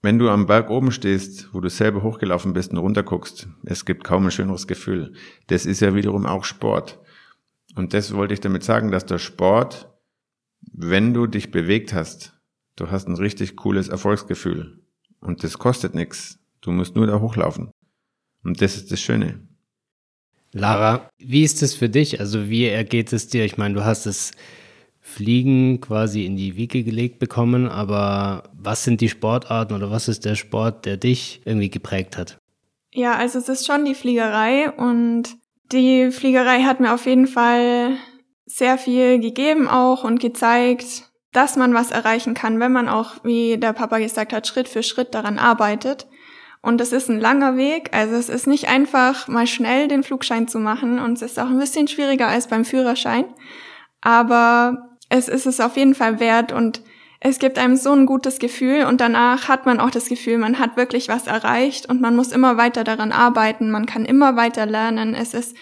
Wenn du am Berg oben stehst, wo du selber hochgelaufen bist und runterguckst, es gibt kaum ein schöneres Gefühl. Das ist ja wiederum auch Sport. Und das wollte ich damit sagen, dass der Sport, wenn du dich bewegt hast, du hast ein richtig cooles Erfolgsgefühl. Und das kostet nichts. Du musst nur da hochlaufen. Und das ist das Schöne. Lara, wie ist es für dich? Also wie ergeht es dir? Ich meine, du hast das Fliegen quasi in die Wiege gelegt bekommen, aber was sind die Sportarten oder was ist der Sport, der dich irgendwie geprägt hat? Ja, also es ist schon die Fliegerei und die Fliegerei hat mir auf jeden Fall sehr viel gegeben auch und gezeigt, dass man was erreichen kann, wenn man auch, wie der Papa gesagt hat, Schritt für Schritt daran arbeitet. Und es ist ein langer Weg. Also es ist nicht einfach, mal schnell den Flugschein zu machen. Und es ist auch ein bisschen schwieriger als beim Führerschein. Aber es ist es auf jeden Fall wert und es gibt einem so ein gutes Gefühl und danach hat man auch das Gefühl, man hat wirklich was erreicht und man muss immer weiter daran arbeiten, man kann immer weiter lernen. Es ist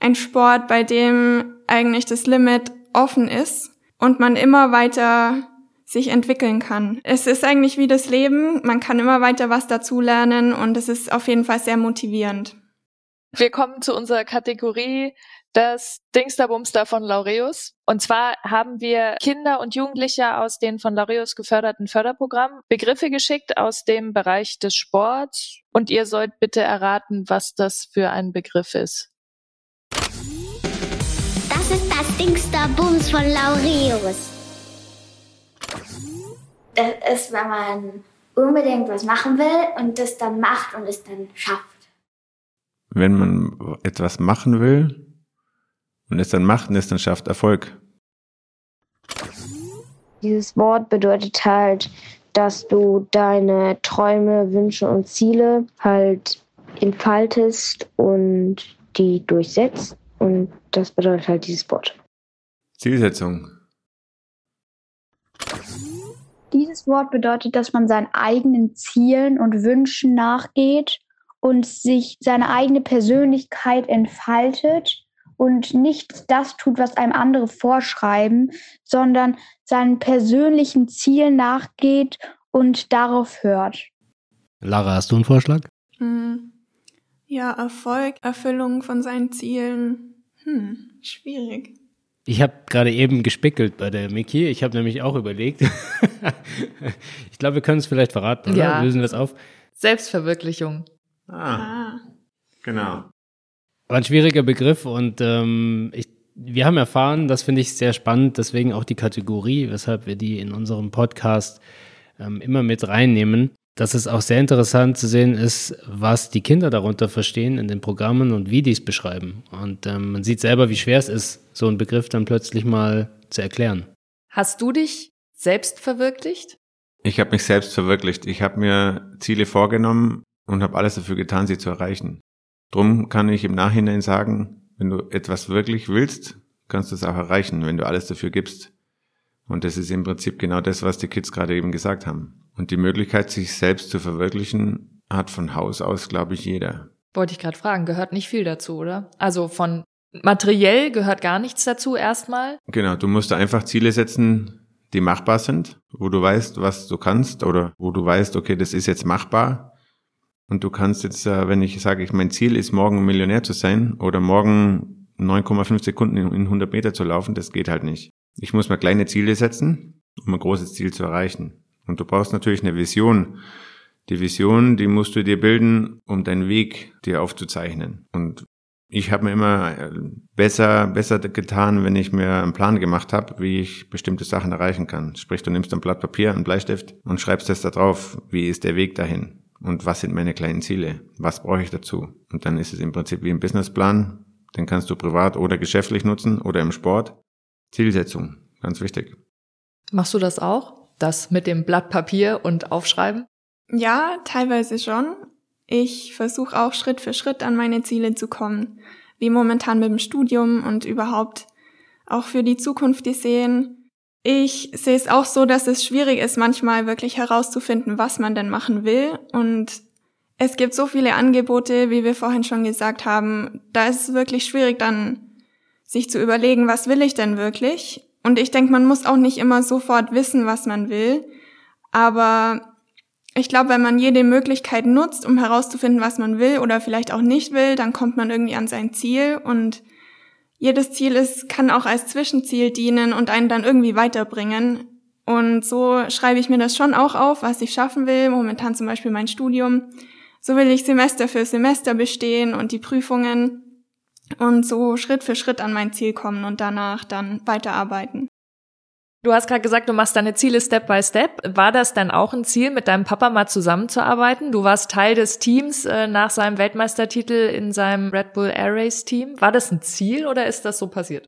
ein Sport, bei dem eigentlich das Limit offen ist und man immer weiter sich entwickeln kann. Es ist eigentlich wie das Leben, man kann immer weiter was dazulernen und es ist auf jeden Fall sehr motivierend. Wir kommen zu unserer Kategorie das Dingsterbumster von Laureus. Und zwar haben wir Kinder und Jugendliche aus den von Laureus geförderten Förderprogrammen Begriffe geschickt aus dem Bereich des Sports und ihr sollt bitte erraten, was das für ein Begriff ist. Das ist das Dingsterbums von Laureus ist, wenn man unbedingt was machen will und das dann macht und es dann schafft. Wenn man etwas machen will und es dann macht und es dann schafft, Erfolg. Dieses Wort bedeutet halt, dass du deine Träume, Wünsche und Ziele halt entfaltest und die durchsetzt. Und das bedeutet halt dieses Wort. Zielsetzung. Dieses Wort bedeutet, dass man seinen eigenen Zielen und Wünschen nachgeht und sich seine eigene Persönlichkeit entfaltet und nicht das tut, was einem andere vorschreiben, sondern seinen persönlichen Zielen nachgeht und darauf hört. Lara, hast du einen Vorschlag? Hm. Ja, Erfolg, Erfüllung von seinen Zielen. Hm, schwierig. Ich habe gerade eben gespickelt bei der Miki. Ich habe nämlich auch überlegt. ich glaube, wir können es vielleicht verraten, oder? Ja. Lösen wir es auf. Selbstverwirklichung. Ah, Ah. genau. War ein schwieriger Begriff und ähm, ich, wir haben erfahren, das finde ich sehr spannend, deswegen auch die Kategorie, weshalb wir die in unserem Podcast ähm, immer mit reinnehmen, dass es auch sehr interessant zu sehen ist, was die Kinder darunter verstehen in den Programmen und wie die es beschreiben. Und ähm, man sieht selber, wie schwer es ist, so einen Begriff dann plötzlich mal zu erklären. Hast du dich selbst verwirklicht? Ich habe mich selbst verwirklicht. Ich habe mir Ziele vorgenommen und habe alles dafür getan, sie zu erreichen. Drum kann ich im Nachhinein sagen, wenn du etwas wirklich willst, kannst du es auch erreichen, wenn du alles dafür gibst. Und das ist im Prinzip genau das, was die Kids gerade eben gesagt haben. Und die Möglichkeit, sich selbst zu verwirklichen, hat von Haus aus, glaube ich, jeder. Wollte ich gerade fragen, gehört nicht viel dazu, oder? Also von materiell gehört gar nichts dazu erstmal. Genau, du musst einfach Ziele setzen, die machbar sind, wo du weißt, was du kannst oder wo du weißt, okay, das ist jetzt machbar. Und du kannst jetzt, äh, wenn ich sage, ich mein Ziel ist, morgen Millionär zu sein oder morgen 9,5 Sekunden in 100 Meter zu laufen, das geht halt nicht. Ich muss mir kleine Ziele setzen, um ein großes Ziel zu erreichen. Und du brauchst natürlich eine Vision. Die Vision, die musst du dir bilden, um deinen Weg dir aufzuzeichnen. Und ich habe mir immer äh, besser, besser getan, wenn ich mir einen Plan gemacht habe, wie ich bestimmte Sachen erreichen kann. Sprich, du nimmst ein Blatt Papier, einen Bleistift und schreibst das da drauf. Wie ist der Weg dahin? Und was sind meine kleinen Ziele? Was brauche ich dazu? Und dann ist es im Prinzip wie ein Businessplan. Den kannst du privat oder geschäftlich nutzen oder im Sport. Zielsetzung, ganz wichtig. Machst du das auch? Das mit dem Blatt Papier und Aufschreiben? Ja, teilweise schon. Ich versuche auch Schritt für Schritt an meine Ziele zu kommen, wie momentan mit dem Studium und überhaupt auch für die Zukunft gesehen. Ich sehe es auch so, dass es schwierig ist, manchmal wirklich herauszufinden, was man denn machen will. Und es gibt so viele Angebote, wie wir vorhin schon gesagt haben. Da ist es wirklich schwierig, dann sich zu überlegen, was will ich denn wirklich? Und ich denke, man muss auch nicht immer sofort wissen, was man will. Aber ich glaube, wenn man jede Möglichkeit nutzt, um herauszufinden, was man will oder vielleicht auch nicht will, dann kommt man irgendwie an sein Ziel und jedes Ziel ist, kann auch als Zwischenziel dienen und einen dann irgendwie weiterbringen. Und so schreibe ich mir das schon auch auf, was ich schaffen will. Momentan zum Beispiel mein Studium. So will ich Semester für Semester bestehen und die Prüfungen und so Schritt für Schritt an mein Ziel kommen und danach dann weiterarbeiten. Du hast gerade gesagt, du machst deine Ziele Step by Step. War das dann auch ein Ziel, mit deinem Papa mal zusammenzuarbeiten? Du warst Teil des Teams äh, nach seinem Weltmeistertitel in seinem Red Bull Air Race Team. War das ein Ziel oder ist das so passiert?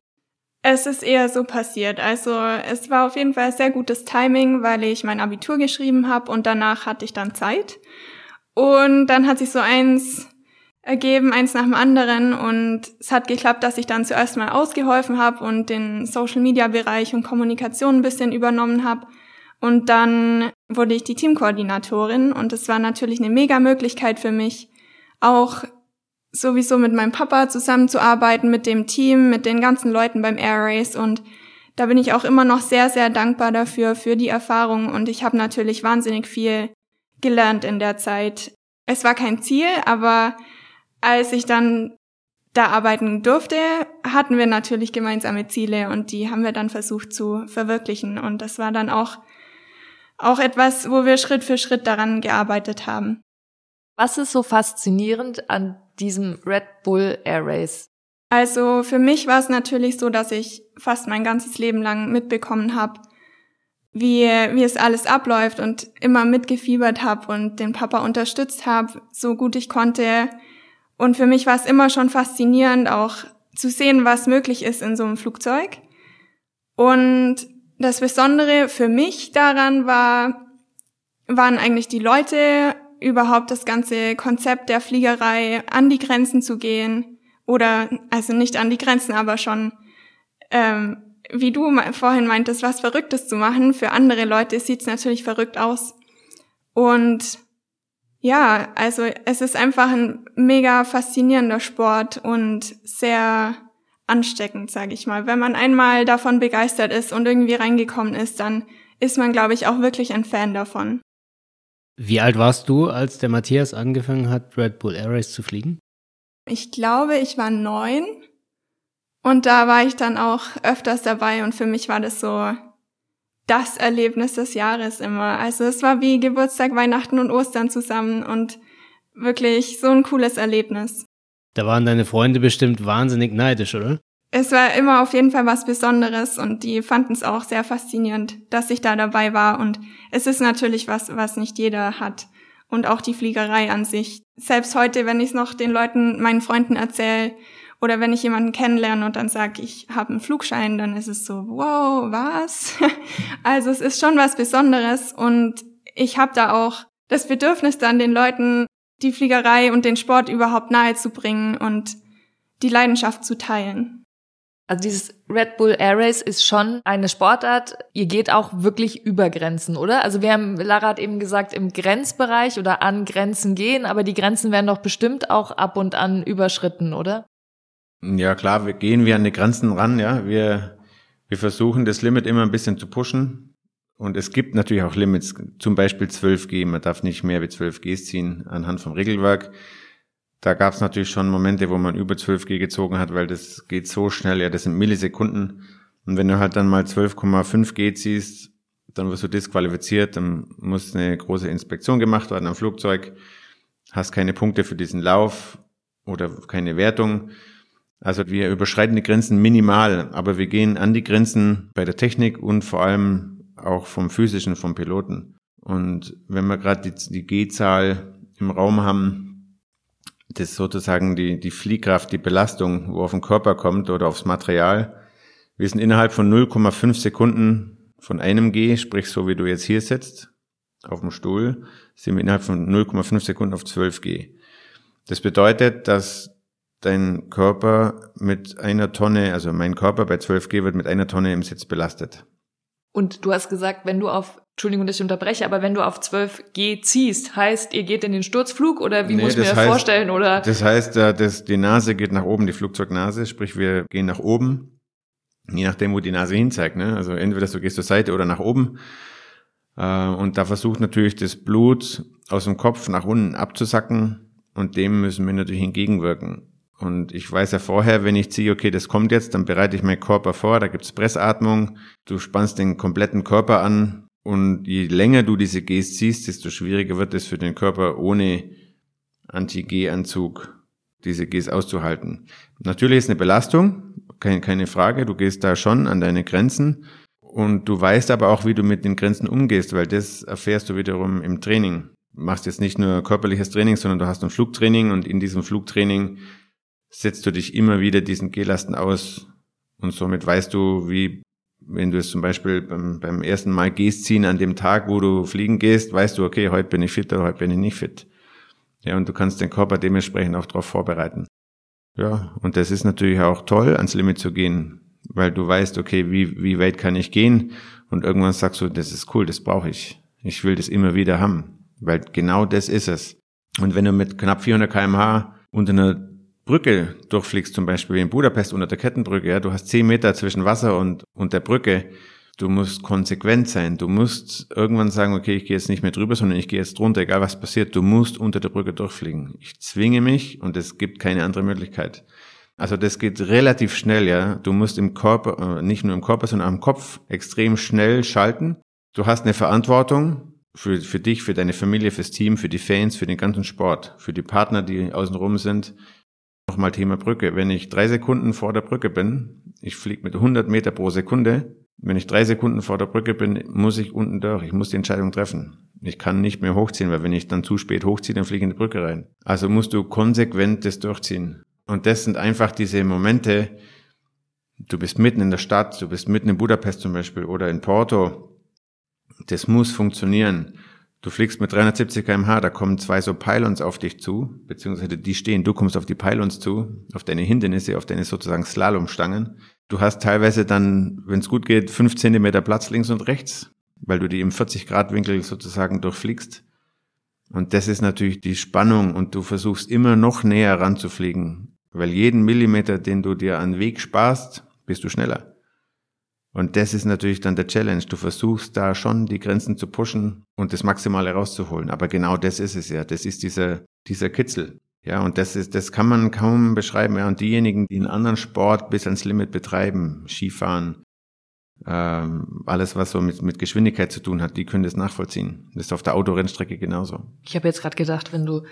Es ist eher so passiert. Also es war auf jeden Fall sehr gutes Timing, weil ich mein Abitur geschrieben habe und danach hatte ich dann Zeit. Und dann hat sich so eins ergeben, eins nach dem anderen. Und es hat geklappt, dass ich dann zuerst mal ausgeholfen habe und den Social-Media-Bereich und Kommunikation ein bisschen übernommen habe. Und dann wurde ich die Teamkoordinatorin und es war natürlich eine mega Möglichkeit für mich, auch sowieso mit meinem Papa zusammenzuarbeiten, mit dem Team, mit den ganzen Leuten beim Air Race und da bin ich auch immer noch sehr, sehr dankbar dafür, für die Erfahrung und ich habe natürlich wahnsinnig viel gelernt in der Zeit. Es war kein Ziel, aber als ich dann da arbeiten durfte, hatten wir natürlich gemeinsame Ziele und die haben wir dann versucht zu verwirklichen und das war dann auch auch etwas, wo wir Schritt für Schritt daran gearbeitet haben. Was ist so faszinierend an diesem Red Bull Air Race? Also für mich war es natürlich so, dass ich fast mein ganzes Leben lang mitbekommen habe, wie, wie es alles abläuft und immer mitgefiebert habe und den Papa unterstützt habe, so gut ich konnte. Und für mich war es immer schon faszinierend, auch zu sehen, was möglich ist in so einem Flugzeug. Und das Besondere für mich daran war, waren eigentlich die Leute, überhaupt das ganze Konzept der Fliegerei an die Grenzen zu gehen oder also nicht an die Grenzen, aber schon ähm, wie du vorhin meintest, was Verrücktes zu machen. Für andere Leute sieht's natürlich verrückt aus. Und ja, also es ist einfach ein mega faszinierender Sport und sehr ansteckend, sage ich mal. Wenn man einmal davon begeistert ist und irgendwie reingekommen ist, dann ist man, glaube ich, auch wirklich ein Fan davon. Wie alt warst du, als der Matthias angefangen hat, Red Bull Air Race zu fliegen? Ich glaube, ich war neun. Und da war ich dann auch öfters dabei und für mich war das so das Erlebnis des Jahres immer. Also es war wie Geburtstag, Weihnachten und Ostern zusammen und wirklich so ein cooles Erlebnis. Da waren deine Freunde bestimmt wahnsinnig neidisch, oder? Es war immer auf jeden Fall was Besonderes und die fanden es auch sehr faszinierend, dass ich da dabei war und es ist natürlich was, was nicht jeder hat. Und auch die Fliegerei an sich. Selbst heute, wenn ich es noch den Leuten, meinen Freunden erzähle, oder wenn ich jemanden kennenlerne und dann sage, ich habe einen Flugschein, dann ist es so, wow, was? Also es ist schon was Besonderes und ich habe da auch das Bedürfnis dann den Leuten die Fliegerei und den Sport überhaupt nahe zu bringen und die Leidenschaft zu teilen. Also dieses Red Bull Air Race ist schon eine Sportart. Ihr geht auch wirklich über Grenzen, oder? Also wir haben, Lara hat eben gesagt, im Grenzbereich oder an Grenzen gehen, aber die Grenzen werden doch bestimmt auch ab und an überschritten, oder? Ja, klar, wir gehen wir an die Grenzen ran, ja. Wir, wir versuchen das Limit immer ein bisschen zu pushen. Und es gibt natürlich auch Limits, zum Beispiel 12G. Man darf nicht mehr wie 12 Gs ziehen anhand vom Regelwerk. Da gab es natürlich schon Momente, wo man über 12G gezogen hat, weil das geht so schnell, ja, das sind Millisekunden. Und wenn du halt dann mal 12,5 G ziehst, dann wirst du disqualifiziert, dann muss eine große Inspektion gemacht werden am Flugzeug, hast keine Punkte für diesen Lauf oder keine Wertung. Also wir überschreiten die Grenzen minimal, aber wir gehen an die Grenzen bei der Technik und vor allem auch vom physischen, vom Piloten. Und wenn wir gerade die, die G-Zahl im Raum haben, das sozusagen die, die Fliehkraft, die Belastung, wo auf den Körper kommt oder aufs Material. Wir sind innerhalb von 0,5 Sekunden von einem G, sprich so wie du jetzt hier sitzt, auf dem Stuhl, sind wir innerhalb von 0,5 Sekunden auf 12 G. Das bedeutet, dass dein Körper mit einer Tonne, also mein Körper bei 12G wird mit einer Tonne im Sitz belastet. Und du hast gesagt, wenn du auf, Entschuldigung, dass ich unterbreche, aber wenn du auf 12G ziehst, heißt, ihr geht in den Sturzflug oder wie nee, muss ich mir das heißt, vorstellen? Oder? Das heißt, äh, das, die Nase geht nach oben, die Flugzeugnase, sprich wir gehen nach oben, je nachdem, wo die Nase hinzeigt. Ne? Also entweder du gehst zur Seite oder nach oben. Äh, und da versucht natürlich das Blut aus dem Kopf nach unten abzusacken und dem müssen wir natürlich entgegenwirken. Und ich weiß ja vorher, wenn ich ziehe, okay, das kommt jetzt, dann bereite ich meinen Körper vor, da gibt's Pressatmung, du spannst den kompletten Körper an und je länger du diese Gs ziehst, desto schwieriger wird es für den Körper ohne Anti-G-Anzug diese Gs auszuhalten. Natürlich ist eine Belastung, keine, keine Frage, du gehst da schon an deine Grenzen und du weißt aber auch, wie du mit den Grenzen umgehst, weil das erfährst du wiederum im Training. Du machst jetzt nicht nur körperliches Training, sondern du hast ein Flugtraining und in diesem Flugtraining setzt du dich immer wieder diesen Gelasten aus und somit weißt du, wie wenn du es zum Beispiel beim, beim ersten Mal gehst ziehen an dem Tag, wo du fliegen gehst, weißt du, okay, heute bin ich fit oder heute bin ich nicht fit. Ja, und du kannst den Körper dementsprechend auch darauf vorbereiten. Ja, und das ist natürlich auch toll, ans Limit zu gehen, weil du weißt, okay, wie, wie weit kann ich gehen? Und irgendwann sagst du, das ist cool, das brauche ich. Ich will das immer wieder haben, weil genau das ist es. Und wenn du mit knapp 400 kmh unter einer Brücke durchfliegst, zum Beispiel in Budapest unter der Kettenbrücke, ja, du hast zehn Meter zwischen Wasser und, und der Brücke, du musst konsequent sein. Du musst irgendwann sagen, okay, ich gehe jetzt nicht mehr drüber, sondern ich gehe jetzt drunter, egal was passiert. Du musst unter der Brücke durchfliegen. Ich zwinge mich und es gibt keine andere Möglichkeit. Also das geht relativ schnell, ja. Du musst im Körper, äh, nicht nur im Körper, sondern am Kopf extrem schnell schalten. Du hast eine Verantwortung für, für dich, für deine Familie, fürs Team, für die Fans, für den ganzen Sport, für die Partner, die außenrum sind. Nochmal Thema Brücke. Wenn ich drei Sekunden vor der Brücke bin, ich fliege mit 100 Meter pro Sekunde, wenn ich drei Sekunden vor der Brücke bin, muss ich unten durch. Ich muss die Entscheidung treffen. Ich kann nicht mehr hochziehen, weil wenn ich dann zu spät hochziehe, dann fliege ich in die Brücke rein. Also musst du konsequent das durchziehen. Und das sind einfach diese Momente, du bist mitten in der Stadt, du bist mitten in Budapest zum Beispiel oder in Porto. Das muss funktionieren. Du fliegst mit 370 kmh, da kommen zwei so Pylons auf dich zu, beziehungsweise die stehen, du kommst auf die Pylons zu, auf deine Hindernisse, auf deine sozusagen Slalomstangen. Du hast teilweise dann, wenn es gut geht, fünf Zentimeter Platz links und rechts, weil du die im 40 Grad Winkel sozusagen durchfliegst. Und das ist natürlich die Spannung und du versuchst immer noch näher ranzufliegen, weil jeden Millimeter, den du dir an Weg sparst, bist du schneller. Und das ist natürlich dann der Challenge. Du versuchst da schon die Grenzen zu pushen und das Maximale rauszuholen. Aber genau das ist es ja. Das ist dieser, dieser Kitzel. Ja, und das ist, das kann man kaum beschreiben. Ja, und diejenigen, die einen anderen Sport bis ans Limit betreiben, Skifahren, ähm, alles, was so mit, mit Geschwindigkeit zu tun hat, die können das nachvollziehen. Das ist auf der Autorennstrecke genauso. Ich habe jetzt gerade gedacht, wenn du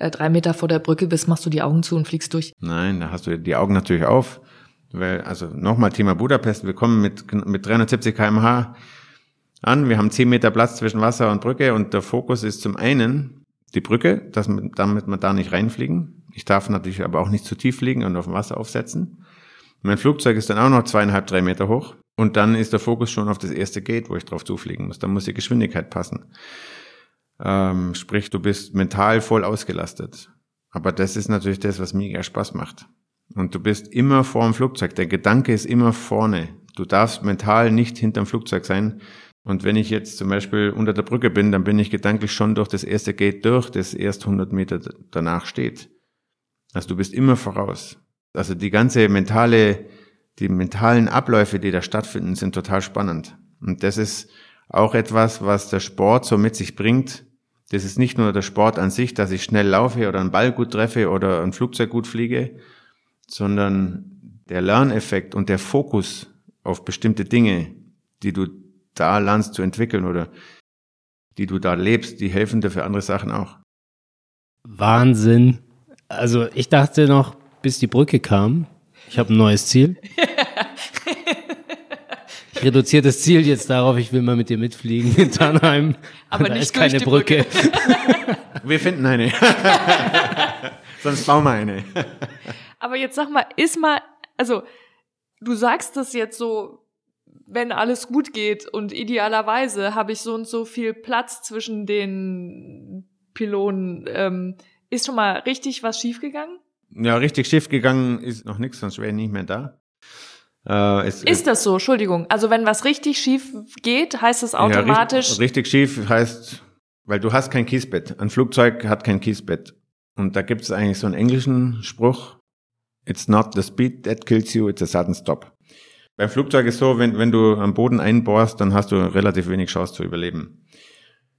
äh, drei Meter vor der Brücke bist, machst du die Augen zu und fliegst durch. Nein, da hast du die Augen natürlich auf. Weil, also nochmal Thema Budapest, wir kommen mit, mit 370 kmh an, wir haben 10 Meter Platz zwischen Wasser und Brücke und der Fokus ist zum einen die Brücke, dass, damit wir da nicht reinfliegen. Ich darf natürlich aber auch nicht zu tief fliegen und auf dem Wasser aufsetzen. Mein Flugzeug ist dann auch noch zweieinhalb, drei Meter hoch. Und dann ist der Fokus schon auf das erste Gate, wo ich drauf zufliegen muss. Da muss die Geschwindigkeit passen. Ähm, sprich, du bist mental voll ausgelastet. Aber das ist natürlich das, was mega Spaß macht. Und du bist immer vor dem Flugzeug. Der Gedanke ist immer vorne. Du darfst mental nicht hinterm Flugzeug sein. Und wenn ich jetzt zum Beispiel unter der Brücke bin, dann bin ich gedanklich schon durch das erste Gate durch, das erst 100 Meter danach steht. Also du bist immer voraus. Also die ganze mentale, die mentalen Abläufe, die da stattfinden, sind total spannend. Und das ist auch etwas, was der Sport so mit sich bringt. Das ist nicht nur der Sport an sich, dass ich schnell laufe oder einen Ball gut treffe oder ein Flugzeug gut fliege, sondern der Lerneffekt und der Fokus auf bestimmte Dinge, die du da lernst zu entwickeln oder die du da lebst, die helfen dir für andere Sachen auch. Wahnsinn. Also ich dachte noch, bis die Brücke kam, ich habe ein neues Ziel. Ich reduziere das Ziel jetzt darauf, ich will mal mit dir mitfliegen in Tannheim. Aber da nicht ist keine durch die Brücke. Brücke. Wir finden eine. Sonst bauen wir eine. Aber jetzt sag mal, ist mal, also du sagst das jetzt so, wenn alles gut geht und idealerweise habe ich so und so viel Platz zwischen den Pylonen. Ähm, ist schon mal richtig was schiefgegangen? Ja, richtig schief gegangen ist noch nichts, sonst wäre ich nicht mehr da. Äh, es, Ist das so? Entschuldigung. Also wenn was richtig schief geht, heißt das Ja, automatisch. richtig, richtig schief heißt, weil du hast kein Kiesbett. Ein Flugzeug hat kein Kiesbett. Und da gibt es eigentlich so einen englischen Spruch. It's not the speed that kills you, it's a sudden stop. Beim Flugzeug ist so, wenn, wenn du am Boden einbohrst, dann hast du relativ wenig Chance zu überleben.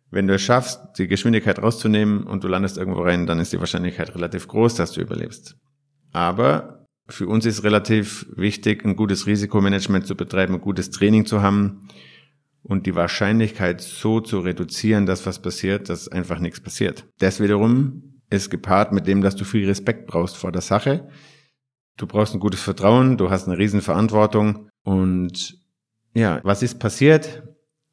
Wenn du es schaffst, die Geschwindigkeit rauszunehmen und du landest irgendwo rein, dann ist die Wahrscheinlichkeit relativ groß, dass du überlebst. Aber für uns ist relativ wichtig, ein gutes Risikomanagement zu betreiben, ein gutes Training zu haben und die Wahrscheinlichkeit so zu reduzieren, dass was passiert, dass einfach nichts passiert. Das wiederum ist gepaart mit dem, dass du viel Respekt brauchst vor der Sache. Du brauchst ein gutes Vertrauen, du hast eine riesen Verantwortung und ja, was ist passiert?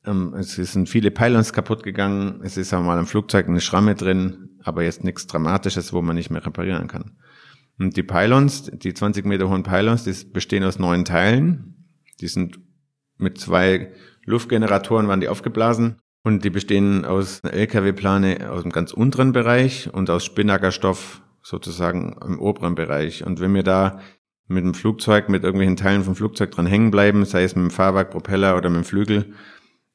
Ähm, Es sind viele Pylons kaputt gegangen, es ist einmal am Flugzeug eine Schramme drin, aber jetzt nichts Dramatisches, wo man nicht mehr reparieren kann. Und die Pylons, die 20 Meter hohen Pylons, die bestehen aus neun Teilen. Die sind mit zwei Luftgeneratoren waren die aufgeblasen und die bestehen aus einer LKW-Plane aus dem ganz unteren Bereich und aus Spinnackerstoff sozusagen im oberen Bereich. Und wenn wir da mit dem Flugzeug, mit irgendwelchen Teilen vom Flugzeug dran hängen bleiben, sei es mit dem Fahrwerk, Propeller oder mit dem Flügel,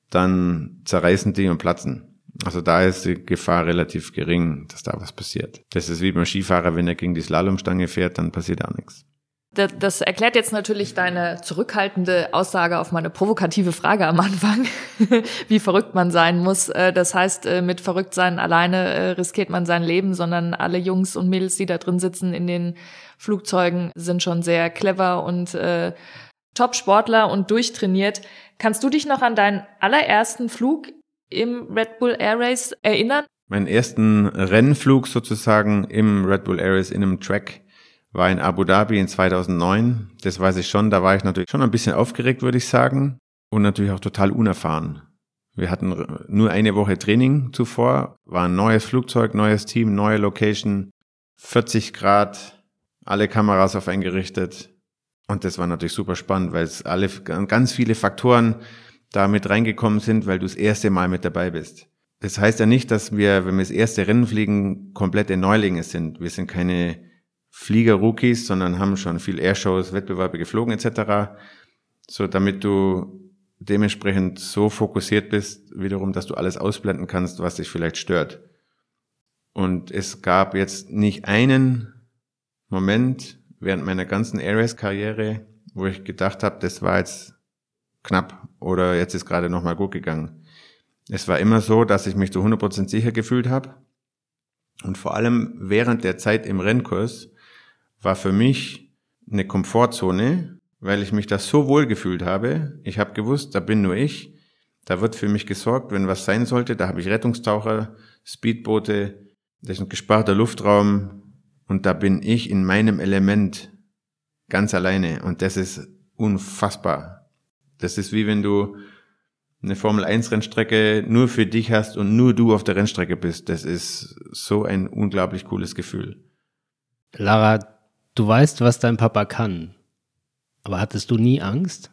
dann zerreißen die und platzen. Also da ist die Gefahr relativ gering, dass da was passiert. Das ist wie beim Skifahrer, wenn er gegen die Slalomstange fährt, dann passiert auch nichts. Das, das erklärt jetzt natürlich deine zurückhaltende Aussage auf meine provokative Frage am Anfang, wie verrückt man sein muss. Äh, Das heißt, äh, mit verrückt sein alleine äh, riskiert man sein Leben, sondern alle Jungs und Mädels, die da drin sitzen in den Flugzeugen, sind schon sehr clever und äh, Top-Sportler und durchtrainiert. Kannst du dich noch an deinen allerersten Flug im Red Bull Air Race erinnern? Meinen ersten Rennflug sozusagen im Red Bull Ares in einem Track war in Abu Dhabi in 2009. Das weiß ich schon. Da war ich natürlich schon ein bisschen aufgeregt, würde ich sagen. Und natürlich auch total unerfahren. Wir hatten nur eine Woche Training zuvor, war ein neues Flugzeug, neues Team, neue Location, 40 Grad, alle Kameras auf eingerichtet. Und das war natürlich super spannend, weil es alle ganz viele Faktoren da mit reingekommen sind, weil du das erste Mal mit dabei bist. das heißt ja nicht, dass wir, wenn wir das erste Rennen fliegen, komplette Neulinge sind. Wir sind keine Flieger-Rookies, sondern haben schon viel Airshows, Wettbewerbe geflogen etc. So, damit du dementsprechend so fokussiert bist, wiederum, dass du alles ausblenden kannst, was dich vielleicht stört. Und es gab jetzt nicht einen Moment während meiner ganzen Airways-Karriere, wo ich gedacht habe, das war jetzt knapp oder jetzt ist gerade nochmal gut gegangen. Es war immer so, dass ich mich zu 100% sicher gefühlt habe. Und vor allem während der Zeit im Rennkurs war für mich eine Komfortzone, weil ich mich da so wohl gefühlt habe. Ich habe gewusst, da bin nur ich. Da wird für mich gesorgt, wenn was sein sollte. Da habe ich Rettungstaucher, Speedboote, das ist ein gesparter Luftraum und da bin ich in meinem Element ganz alleine und das ist unfassbar. Das ist wie wenn du eine Formel 1 Rennstrecke nur für dich hast und nur du auf der Rennstrecke bist. Das ist so ein unglaublich cooles Gefühl. Lara, du weißt, was dein Papa kann. Aber hattest du nie Angst?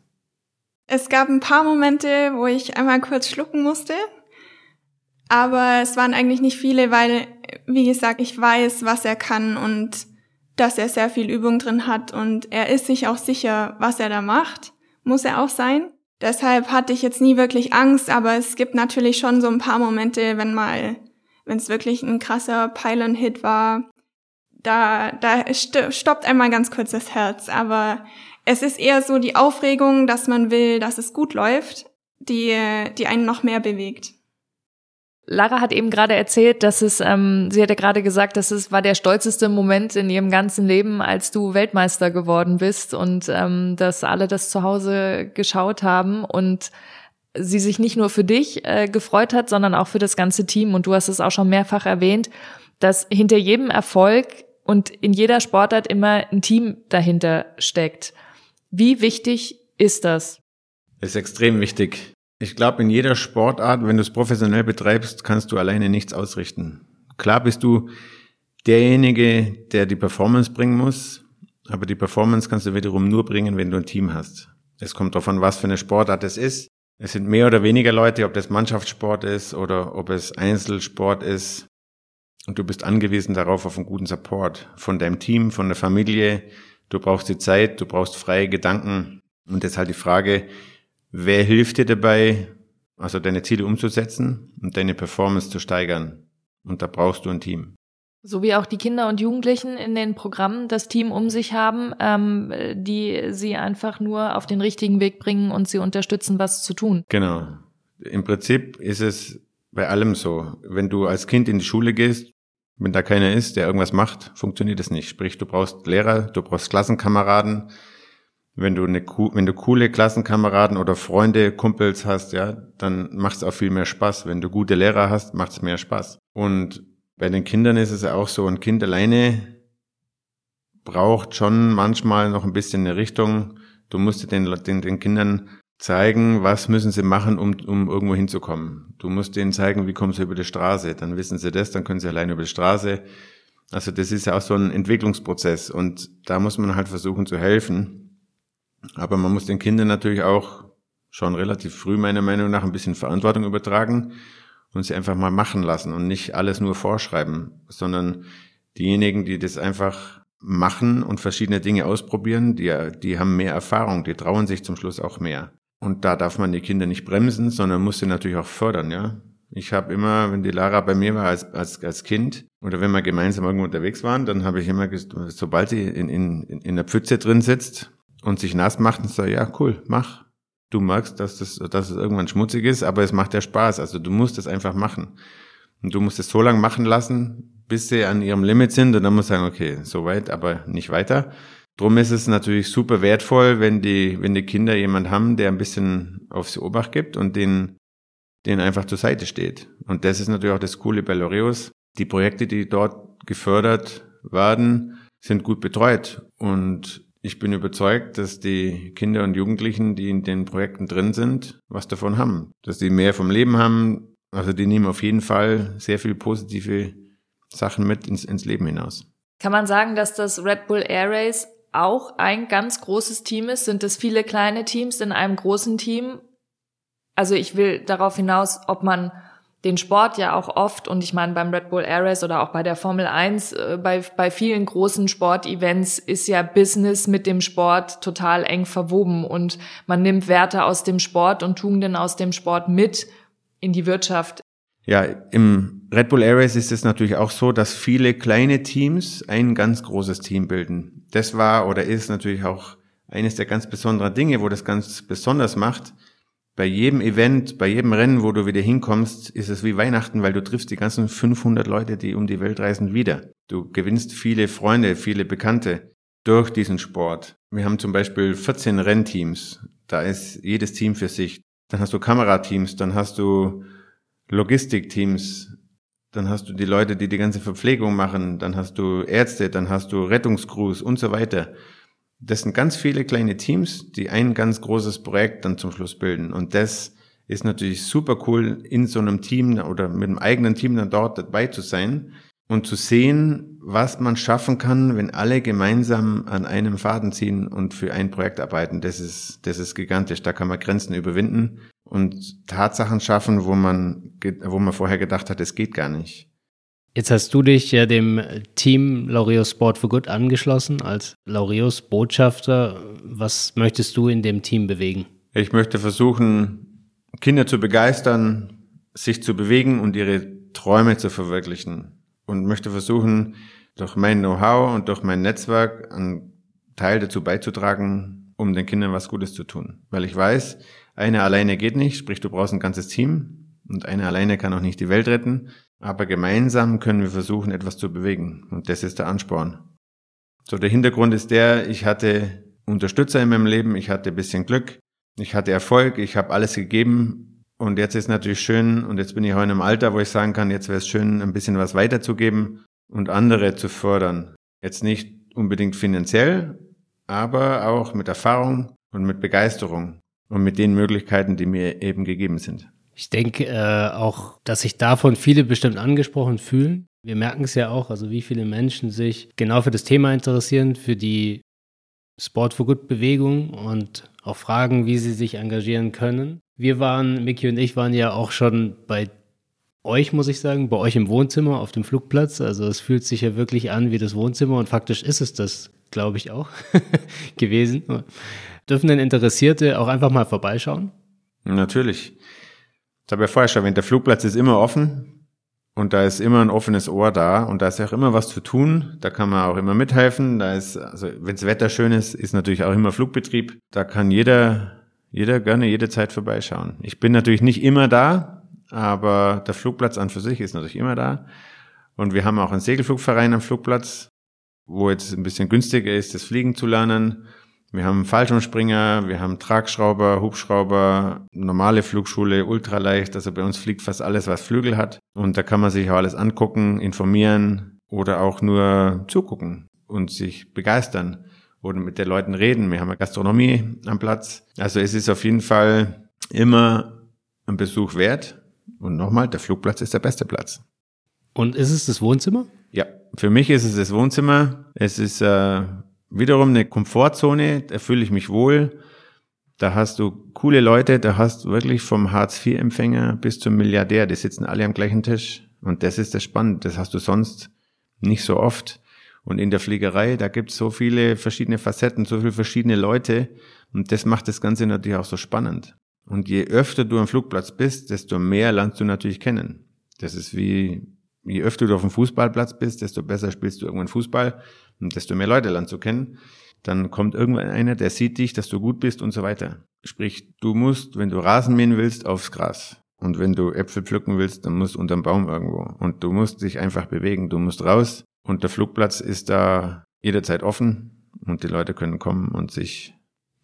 Es gab ein paar Momente, wo ich einmal kurz schlucken musste. Aber es waren eigentlich nicht viele, weil, wie gesagt, ich weiß, was er kann und dass er sehr viel Übung drin hat und er ist sich auch sicher, was er da macht. Muss er auch sein. Deshalb hatte ich jetzt nie wirklich Angst, aber es gibt natürlich schon so ein paar Momente, wenn mal, wenn es wirklich ein krasser Pylon-Hit war, da, da stoppt einmal ganz kurz das Herz. Aber es ist eher so die Aufregung, dass man will, dass es gut läuft, die, die einen noch mehr bewegt. Lara hat eben gerade erzählt, dass es, ähm, sie hatte gerade gesagt, dass es war der stolzeste Moment in ihrem ganzen Leben, als du Weltmeister geworden bist und ähm, dass alle das zu Hause geschaut haben und sie sich nicht nur für dich äh, gefreut hat, sondern auch für das ganze Team. Und du hast es auch schon mehrfach erwähnt, dass hinter jedem Erfolg und in jeder Sportart immer ein Team dahinter steckt. Wie wichtig ist das? Ist extrem wichtig. Ich glaube, in jeder Sportart, wenn du es professionell betreibst, kannst du alleine nichts ausrichten. Klar bist du derjenige, der die Performance bringen muss, aber die Performance kannst du wiederum nur bringen, wenn du ein Team hast. Es kommt an, was für eine Sportart es ist. Es sind mehr oder weniger Leute, ob das Mannschaftssport ist oder ob es Einzelsport ist. Und du bist angewiesen darauf auf einen guten Support von deinem Team, von der Familie. Du brauchst die Zeit, du brauchst freie Gedanken. Und jetzt halt die Frage, Wer hilft dir dabei, also deine Ziele umzusetzen und deine Performance zu steigern? Und da brauchst du ein Team. So wie auch die Kinder und Jugendlichen in den Programmen das Team um sich haben, ähm, die sie einfach nur auf den richtigen Weg bringen und sie unterstützen, was zu tun. Genau. Im Prinzip ist es bei allem so. Wenn du als Kind in die Schule gehst, wenn da keiner ist, der irgendwas macht, funktioniert es nicht. Sprich, du brauchst Lehrer, du brauchst Klassenkameraden, wenn du eine wenn du coole Klassenkameraden oder Freunde, Kumpels hast, ja, dann macht es auch viel mehr Spaß. Wenn du gute Lehrer hast, macht es mehr Spaß. Und bei den Kindern ist es ja auch so, ein Kind alleine braucht schon manchmal noch ein bisschen eine Richtung. Du musst den, den, den Kindern zeigen, was müssen sie machen, um, um irgendwo hinzukommen. Du musst denen zeigen, wie kommen sie über die Straße. Dann wissen sie das, dann können sie alleine über die Straße. Also das ist ja auch so ein Entwicklungsprozess und da muss man halt versuchen zu helfen. Aber man muss den Kindern natürlich auch schon relativ früh meiner Meinung nach ein bisschen Verantwortung übertragen und sie einfach mal machen lassen und nicht alles nur vorschreiben, sondern diejenigen, die das einfach machen und verschiedene Dinge ausprobieren, die, die haben mehr Erfahrung, die trauen sich zum Schluss auch mehr. Und da darf man die Kinder nicht bremsen, sondern muss sie natürlich auch fördern, ja. Ich habe immer, wenn die Lara bei mir war als, als, als Kind oder wenn wir gemeinsam irgendwo unterwegs waren, dann habe ich immer, sobald sie in, in, in der Pfütze drin sitzt, und sich nass macht und sagt, ja, cool, mach. Du magst, dass, das, dass es irgendwann schmutzig ist, aber es macht ja Spaß. Also du musst es einfach machen. Und du musst es so lange machen lassen, bis sie an ihrem Limit sind und dann musst du sagen, okay, so weit, aber nicht weiter. Drum ist es natürlich super wertvoll, wenn die, wenn die Kinder jemand haben, der ein bisschen auf sie Obacht gibt und den, den einfach zur Seite steht. Und das ist natürlich auch das Coole bei Loreus. Die Projekte, die dort gefördert werden, sind gut betreut und ich bin überzeugt, dass die Kinder und Jugendlichen, die in den Projekten drin sind, was davon haben. Dass die mehr vom Leben haben. Also die nehmen auf jeden Fall sehr viel positive Sachen mit ins, ins Leben hinaus. Kann man sagen, dass das Red Bull Air Race auch ein ganz großes Team ist? Sind es viele kleine Teams in einem großen Team? Also ich will darauf hinaus, ob man den Sport ja auch oft, und ich meine beim Red Bull Air Race oder auch bei der Formel 1, äh, bei, bei vielen großen Sportevents ist ja Business mit dem Sport total eng verwoben und man nimmt Werte aus dem Sport und Tugenden aus dem Sport mit in die Wirtschaft. Ja, im Red Bull Air Race ist es natürlich auch so, dass viele kleine Teams ein ganz großes Team bilden. Das war oder ist natürlich auch eines der ganz besonderen Dinge, wo das ganz besonders macht, bei jedem Event, bei jedem Rennen, wo du wieder hinkommst, ist es wie Weihnachten, weil du triffst die ganzen 500 Leute, die um die Welt reisen, wieder. Du gewinnst viele Freunde, viele Bekannte durch diesen Sport. Wir haben zum Beispiel 14 Rennteams. Da ist jedes Team für sich. Dann hast du Kamerateams, dann hast du Logistikteams, dann hast du die Leute, die die ganze Verpflegung machen, dann hast du Ärzte, dann hast du Rettungscrews und so weiter. Das sind ganz viele kleine Teams, die ein ganz großes Projekt dann zum Schluss bilden. Und das ist natürlich super cool, in so einem Team oder mit einem eigenen Team dann dort dabei zu sein und zu sehen, was man schaffen kann, wenn alle gemeinsam an einem Faden ziehen und für ein Projekt arbeiten. Das ist, das ist gigantisch. Da kann man Grenzen überwinden und Tatsachen schaffen, wo man, wo man vorher gedacht hat, es geht gar nicht. Jetzt hast du dich ja dem Team Laureus Sport for Good angeschlossen als Laureus Botschafter. Was möchtest du in dem Team bewegen? Ich möchte versuchen, Kinder zu begeistern, sich zu bewegen und ihre Träume zu verwirklichen. Und möchte versuchen, durch mein Know-how und durch mein Netzwerk einen Teil dazu beizutragen, um den Kindern was Gutes zu tun. Weil ich weiß, eine alleine geht nicht, sprich du brauchst ein ganzes Team und eine alleine kann auch nicht die Welt retten. Aber gemeinsam können wir versuchen, etwas zu bewegen. Und das ist der Ansporn. So, der Hintergrund ist der, ich hatte Unterstützer in meinem Leben, ich hatte ein bisschen Glück, ich hatte Erfolg, ich habe alles gegeben. Und jetzt ist natürlich schön, und jetzt bin ich auch in einem Alter, wo ich sagen kann, jetzt wäre es schön, ein bisschen was weiterzugeben und andere zu fördern. Jetzt nicht unbedingt finanziell, aber auch mit Erfahrung und mit Begeisterung und mit den Möglichkeiten, die mir eben gegeben sind. Ich denke äh, auch, dass sich davon viele bestimmt angesprochen fühlen. Wir merken es ja auch, also wie viele Menschen sich genau für das Thema interessieren, für die Sport for Good Bewegung und auch fragen, wie sie sich engagieren können. Wir waren, Mickey und ich waren ja auch schon bei euch, muss ich sagen, bei euch im Wohnzimmer auf dem Flugplatz. Also es fühlt sich ja wirklich an wie das Wohnzimmer und faktisch ist es das, glaube ich, auch gewesen. Dürfen denn Interessierte auch einfach mal vorbeischauen? Natürlich. Ich habe ja vorher schon erwähnt, der Flugplatz ist immer offen und da ist immer ein offenes Ohr da und da ist ja auch immer was zu tun. Da kann man auch immer mithelfen. Da ist, also wenn das Wetter schön ist, ist natürlich auch immer Flugbetrieb. Da kann jeder, jeder gerne jede Zeit vorbeischauen. Ich bin natürlich nicht immer da, aber der Flugplatz an für sich ist natürlich immer da. Und wir haben auch einen Segelflugverein am Flugplatz, wo jetzt ein bisschen günstiger ist, das Fliegen zu lernen. Wir haben Fallschirmspringer, wir haben Tragschrauber, Hubschrauber, normale Flugschule, ultraleicht. Also bei uns fliegt fast alles, was Flügel hat. Und da kann man sich auch alles angucken, informieren oder auch nur zugucken und sich begeistern oder mit den Leuten reden. Wir haben eine Gastronomie am Platz. Also es ist auf jeden Fall immer ein Besuch wert. Und nochmal, der Flugplatz ist der beste Platz. Und ist es das Wohnzimmer? Ja, für mich ist es das Wohnzimmer. Es ist äh, wiederum eine Komfortzone, da fühle ich mich wohl. Da hast du coole Leute, da hast du wirklich vom Hartz-IV-Empfänger bis zum Milliardär, die sitzen alle am gleichen Tisch. Und das ist das Spannende, das hast du sonst nicht so oft. Und in der Fliegerei, da gibt es so viele verschiedene Facetten, so viele verschiedene Leute. Und das macht das Ganze natürlich auch so spannend. Und je öfter du am Flugplatz bist, desto mehr lernst du natürlich kennen. Das ist wie, je öfter du auf dem Fußballplatz bist, desto besser spielst du irgendwann Fußball und desto mehr Leute lernst du kennen. Dann kommt irgendwann einer, der sieht dich, dass du gut bist und so weiter. Sprich, du musst, wenn du Rasen mähen willst, aufs Gras. Und wenn du Äpfel pflücken willst, dann musst du unterm Baum irgendwo. Und du musst dich einfach bewegen. Du musst raus. Und der Flugplatz ist da jederzeit offen. Und die Leute können kommen und sich,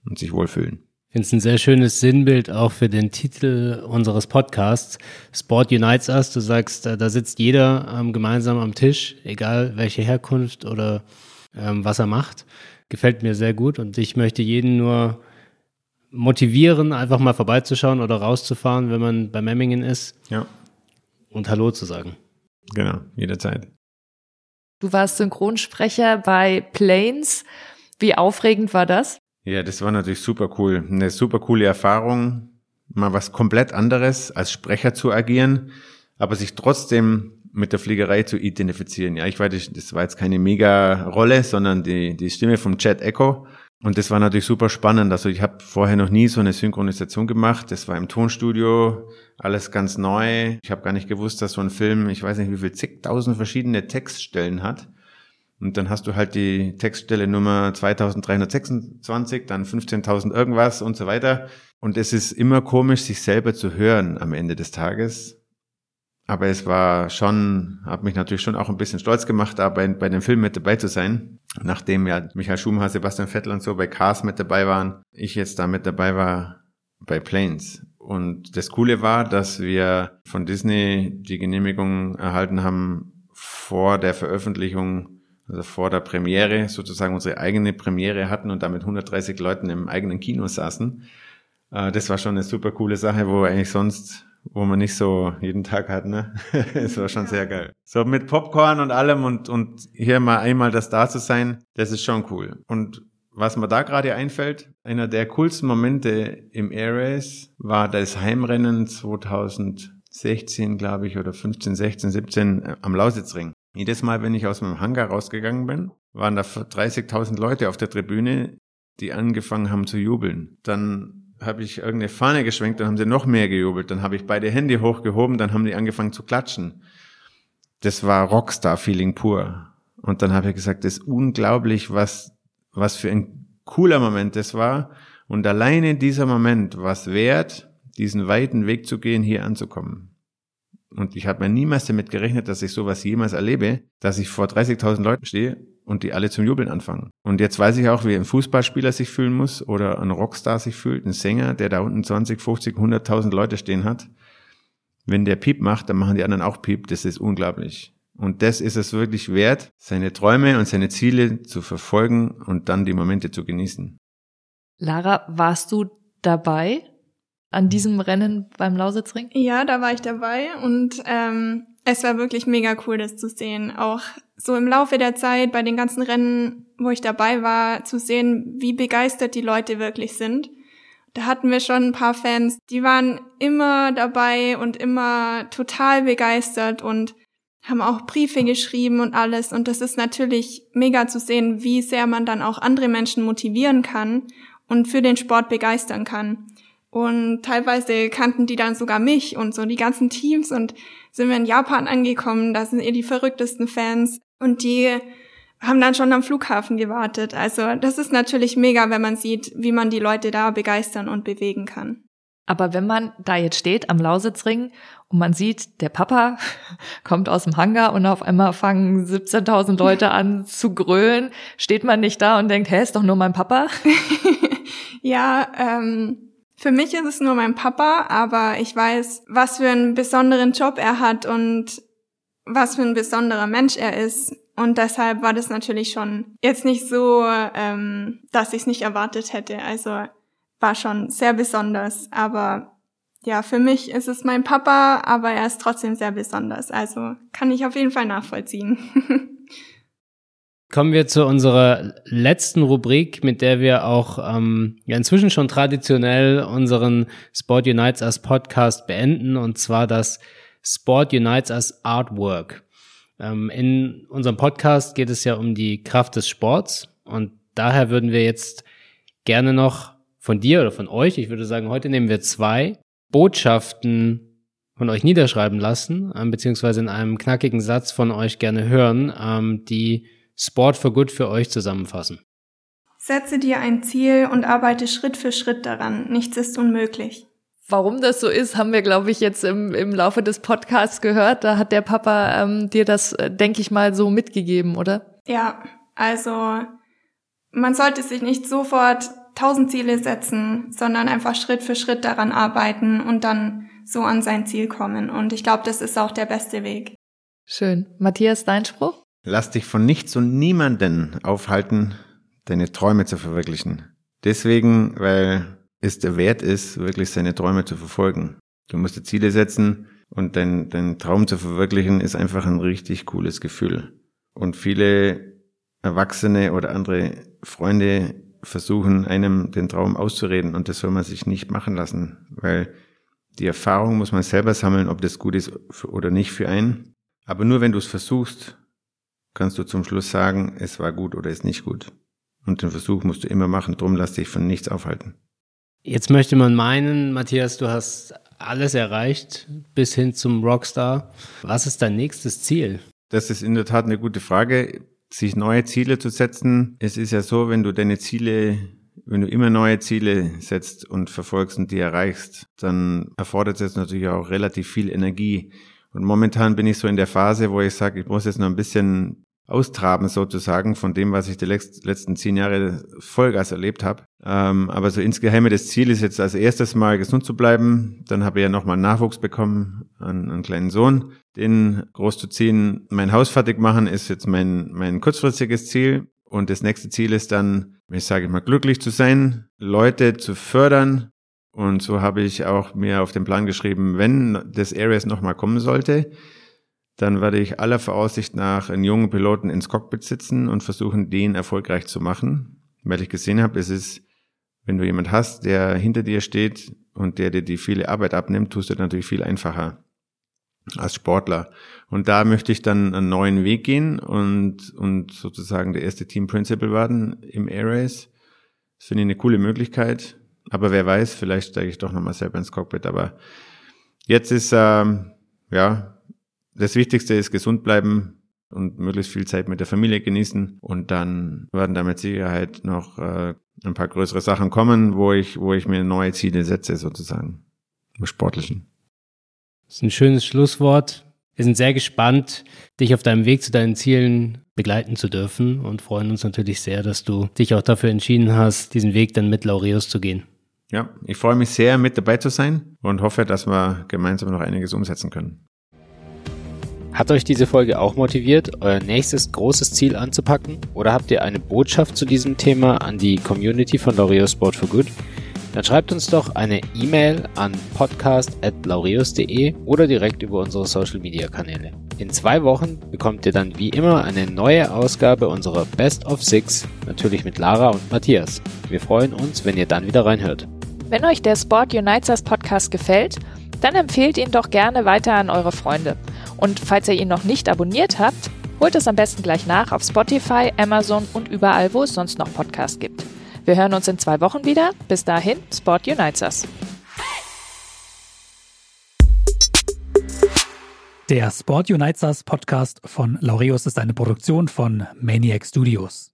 und sich wohlfühlen. Ich finde es ein sehr schönes Sinnbild auch für den Titel unseres Podcasts. Sport Unites Us. Du sagst, da, sitzt jeder ähm, gemeinsam am Tisch, egal welche Herkunft oder ähm, was er macht. Gefällt mir sehr gut und ich möchte jeden nur motivieren, einfach mal vorbeizuschauen oder rauszufahren, wenn man bei Memmingen ist. Ja. Und Hallo zu sagen. Genau, jederzeit. Du warst Synchronsprecher bei Planes. Wie aufregend war das? Ja, das war natürlich super cool. Eine super coole Erfahrung, mal was komplett anderes als Sprecher zu agieren. aber sich trotzdem mit der Fliegerei zu identifizieren. Ja, ich weiß, das war jetzt keine mega Rolle, sondern die, die Stimme vom Chat Echo. Und das war natürlich super spannend. Also ich habe vorher noch nie so eine Synchronisation gemacht. Das war im Tonstudio, alles ganz neu. Ich habe gar nicht gewusst, dass so ein Film, ich weiß nicht, wie viel zigtausend verschiedene Textstellen hat. Und dann hast du halt die Textstelle Nummer 2326, dann 15.000 irgendwas und so weiter. Und es ist immer komisch, sich selber zu hören am Ende des Tages. Aber es war schon, hat mich natürlich schon auch ein bisschen stolz gemacht, da bei, bei dem Film mit dabei zu sein. Nachdem ja Michael Schumacher, Sebastian Vettel und so bei Cars mit dabei waren, ich jetzt da mit dabei war bei Planes. Und das Coole war, dass wir von Disney die Genehmigung erhalten haben, vor der Veröffentlichung, also vor der Premiere, sozusagen unsere eigene Premiere hatten und damit 130 Leuten im eigenen Kino saßen. Äh, das war schon eine super coole Sache, wo eigentlich sonst wo man nicht so jeden Tag hat, ne? Es war schon sehr geil. So mit Popcorn und allem und, und hier mal einmal das da zu sein, das ist schon cool. Und was mir da gerade einfällt, einer der coolsten Momente im Air Race war das Heimrennen 2016, glaube ich, oder 15, 16, 17 am Lausitzring. Jedes Mal, wenn ich aus meinem Hangar rausgegangen bin, waren da 30.000 Leute auf der Tribüne, die angefangen haben zu jubeln. Dann habe ich irgendeine Fahne geschwenkt, dann haben sie noch mehr gejubelt. Dann habe ich beide Hände hochgehoben, dann haben die angefangen zu klatschen. Das war Rockstar-Feeling pur. Und dann habe ich gesagt, das ist unglaublich, was, was für ein cooler Moment das war. Und alleine dieser Moment war es wert, diesen weiten Weg zu gehen, hier anzukommen. Und ich habe mir niemals damit gerechnet, dass ich sowas jemals erlebe, dass ich vor 30.000 Leuten stehe und die alle zum Jubeln anfangen. Und jetzt weiß ich auch, wie ein Fußballspieler sich fühlen muss oder ein Rockstar sich fühlt, ein Sänger, der da unten 20, 50, 100.000 Leute stehen hat. Wenn der Piep macht, dann machen die anderen auch Piep. Das ist unglaublich. Und das ist es wirklich wert, seine Träume und seine Ziele zu verfolgen und dann die Momente zu genießen. Lara, warst du dabei an diesem Rennen beim Lausitzring? Ja, da war ich dabei und ähm, es war wirklich mega cool, das zu sehen. Auch so im Laufe der Zeit bei den ganzen Rennen, wo ich dabei war, zu sehen, wie begeistert die Leute wirklich sind. Da hatten wir schon ein paar Fans, die waren immer dabei und immer total begeistert und haben auch Briefe geschrieben und alles. Und das ist natürlich mega zu sehen, wie sehr man dann auch andere Menschen motivieren kann und für den Sport begeistern kann. Und teilweise kannten die dann sogar mich und so die ganzen Teams und sind wir in Japan angekommen, da sind ihr die verrücktesten Fans und die haben dann schon am Flughafen gewartet. Also das ist natürlich mega, wenn man sieht, wie man die Leute da begeistern und bewegen kann. Aber wenn man da jetzt steht am Lausitzring und man sieht, der Papa kommt aus dem Hangar und auf einmal fangen 17.000 Leute an zu grölen, steht man nicht da und denkt, hä, ist doch nur mein Papa? ja, ähm, für mich ist es nur mein Papa, aber ich weiß, was für einen besonderen Job er hat und was für ein besonderer Mensch er ist. Und deshalb war das natürlich schon jetzt nicht so, ähm, dass ich es nicht erwartet hätte. Also war schon sehr besonders. Aber ja, für mich ist es mein Papa, aber er ist trotzdem sehr besonders. Also kann ich auf jeden Fall nachvollziehen. Kommen wir zu unserer letzten Rubrik, mit der wir auch ähm, ja inzwischen schon traditionell unseren Sport Unites as Podcast beenden, und zwar das Sport Unites as Artwork. Ähm, in unserem Podcast geht es ja um die Kraft des Sports und daher würden wir jetzt gerne noch von dir oder von euch, ich würde sagen, heute nehmen wir zwei Botschaften von euch niederschreiben lassen, ähm, beziehungsweise in einem knackigen Satz von euch gerne hören, ähm, die Sport for Good für euch zusammenfassen? Setze dir ein Ziel und arbeite Schritt für Schritt daran. Nichts ist unmöglich. Warum das so ist, haben wir, glaube ich, jetzt im, im Laufe des Podcasts gehört. Da hat der Papa ähm, dir das, äh, denke ich mal, so mitgegeben, oder? Ja, also man sollte sich nicht sofort tausend Ziele setzen, sondern einfach Schritt für Schritt daran arbeiten und dann so an sein Ziel kommen. Und ich glaube, das ist auch der beste Weg. Schön. Matthias, dein Spruch? Lass dich von nichts und niemanden aufhalten, deine Träume zu verwirklichen. Deswegen, weil es der Wert ist, wirklich seine Träume zu verfolgen. Du musst dir Ziele setzen und dein, dein Traum zu verwirklichen ist einfach ein richtig cooles Gefühl. Und viele Erwachsene oder andere Freunde versuchen einem den Traum auszureden und das soll man sich nicht machen lassen, weil Die Erfahrung muss man selber sammeln, ob das gut ist oder nicht für einen. Aber nur wenn du es versuchst, kannst du zum Schluss sagen, es war gut oder ist nicht gut. Und den Versuch musst du immer machen, drum lass dich von nichts aufhalten. Jetzt möchte man meinen, Matthias, du hast alles erreicht bis hin zum Rockstar. Was ist dein nächstes Ziel? Das ist in der Tat eine gute Frage, sich neue Ziele zu setzen. Es ist ja so, wenn du deine Ziele, wenn du immer neue Ziele setzt und verfolgst und die erreichst, dann erfordert es natürlich auch relativ viel Energie. Und momentan bin ich so in der Phase, wo ich sage, ich muss jetzt noch ein bisschen austraben sozusagen von dem, was ich die letzten zehn Jahre Vollgas erlebt habe. Ähm, aber so insgeheim das Ziel ist jetzt als erstes mal gesund zu bleiben. Dann habe ich ja nochmal Nachwuchs bekommen, einen, einen kleinen Sohn, den groß zu ziehen. Mein Haus fertig machen ist jetzt mein, mein kurzfristiges Ziel. Und das nächste Ziel ist dann, ich sage mal, glücklich zu sein, Leute zu fördern. Und so habe ich auch mir auf den Plan geschrieben, wenn das Areas nochmal kommen sollte, dann werde ich aller Voraussicht nach einen jungen Piloten ins Cockpit sitzen und versuchen, den erfolgreich zu machen. Weil ich gesehen habe, es ist, wenn du jemand hast, der hinter dir steht und der dir die viele Arbeit abnimmt, tust du natürlich viel einfacher als Sportler. Und da möchte ich dann einen neuen Weg gehen und, und sozusagen der erste Team Principal werden im Air Race. Das finde ich eine coole Möglichkeit. Aber wer weiß, vielleicht steige ich doch nochmal selber ins Cockpit. Aber jetzt ist, ähm, ja, das Wichtigste ist gesund bleiben und möglichst viel Zeit mit der Familie genießen. Und dann werden da mit Sicherheit noch äh, ein paar größere Sachen kommen, wo ich, wo ich mir neue Ziele setze, sozusagen. Im Sportlichen. Das ist ein schönes Schlusswort. Wir sind sehr gespannt, dich auf deinem Weg zu deinen Zielen begleiten zu dürfen und freuen uns natürlich sehr, dass du dich auch dafür entschieden hast, diesen Weg dann mit Laureus zu gehen. Ja, ich freue mich sehr, mit dabei zu sein und hoffe, dass wir gemeinsam noch einiges umsetzen können. Hat euch diese Folge auch motiviert, euer nächstes großes Ziel anzupacken? Oder habt ihr eine Botschaft zu diesem Thema an die Community von Laureus Sport for Good? Dann schreibt uns doch eine E-Mail an podcast.laureus.de oder direkt über unsere Social Media Kanäle. In zwei Wochen bekommt ihr dann wie immer eine neue Ausgabe unserer Best of Six, natürlich mit Lara und Matthias. Wir freuen uns, wenn ihr dann wieder reinhört. Wenn euch der Sport Unites Podcast gefällt, dann empfehlt ihn doch gerne weiter an eure Freunde. Und falls ihr ihn noch nicht abonniert habt, holt es am besten gleich nach auf Spotify, Amazon und überall, wo es sonst noch Podcasts gibt. Wir hören uns in zwei Wochen wieder. Bis dahin, Sport Unites Us. Der Sport Unites Us Podcast von Laureus ist eine Produktion von Maniac Studios.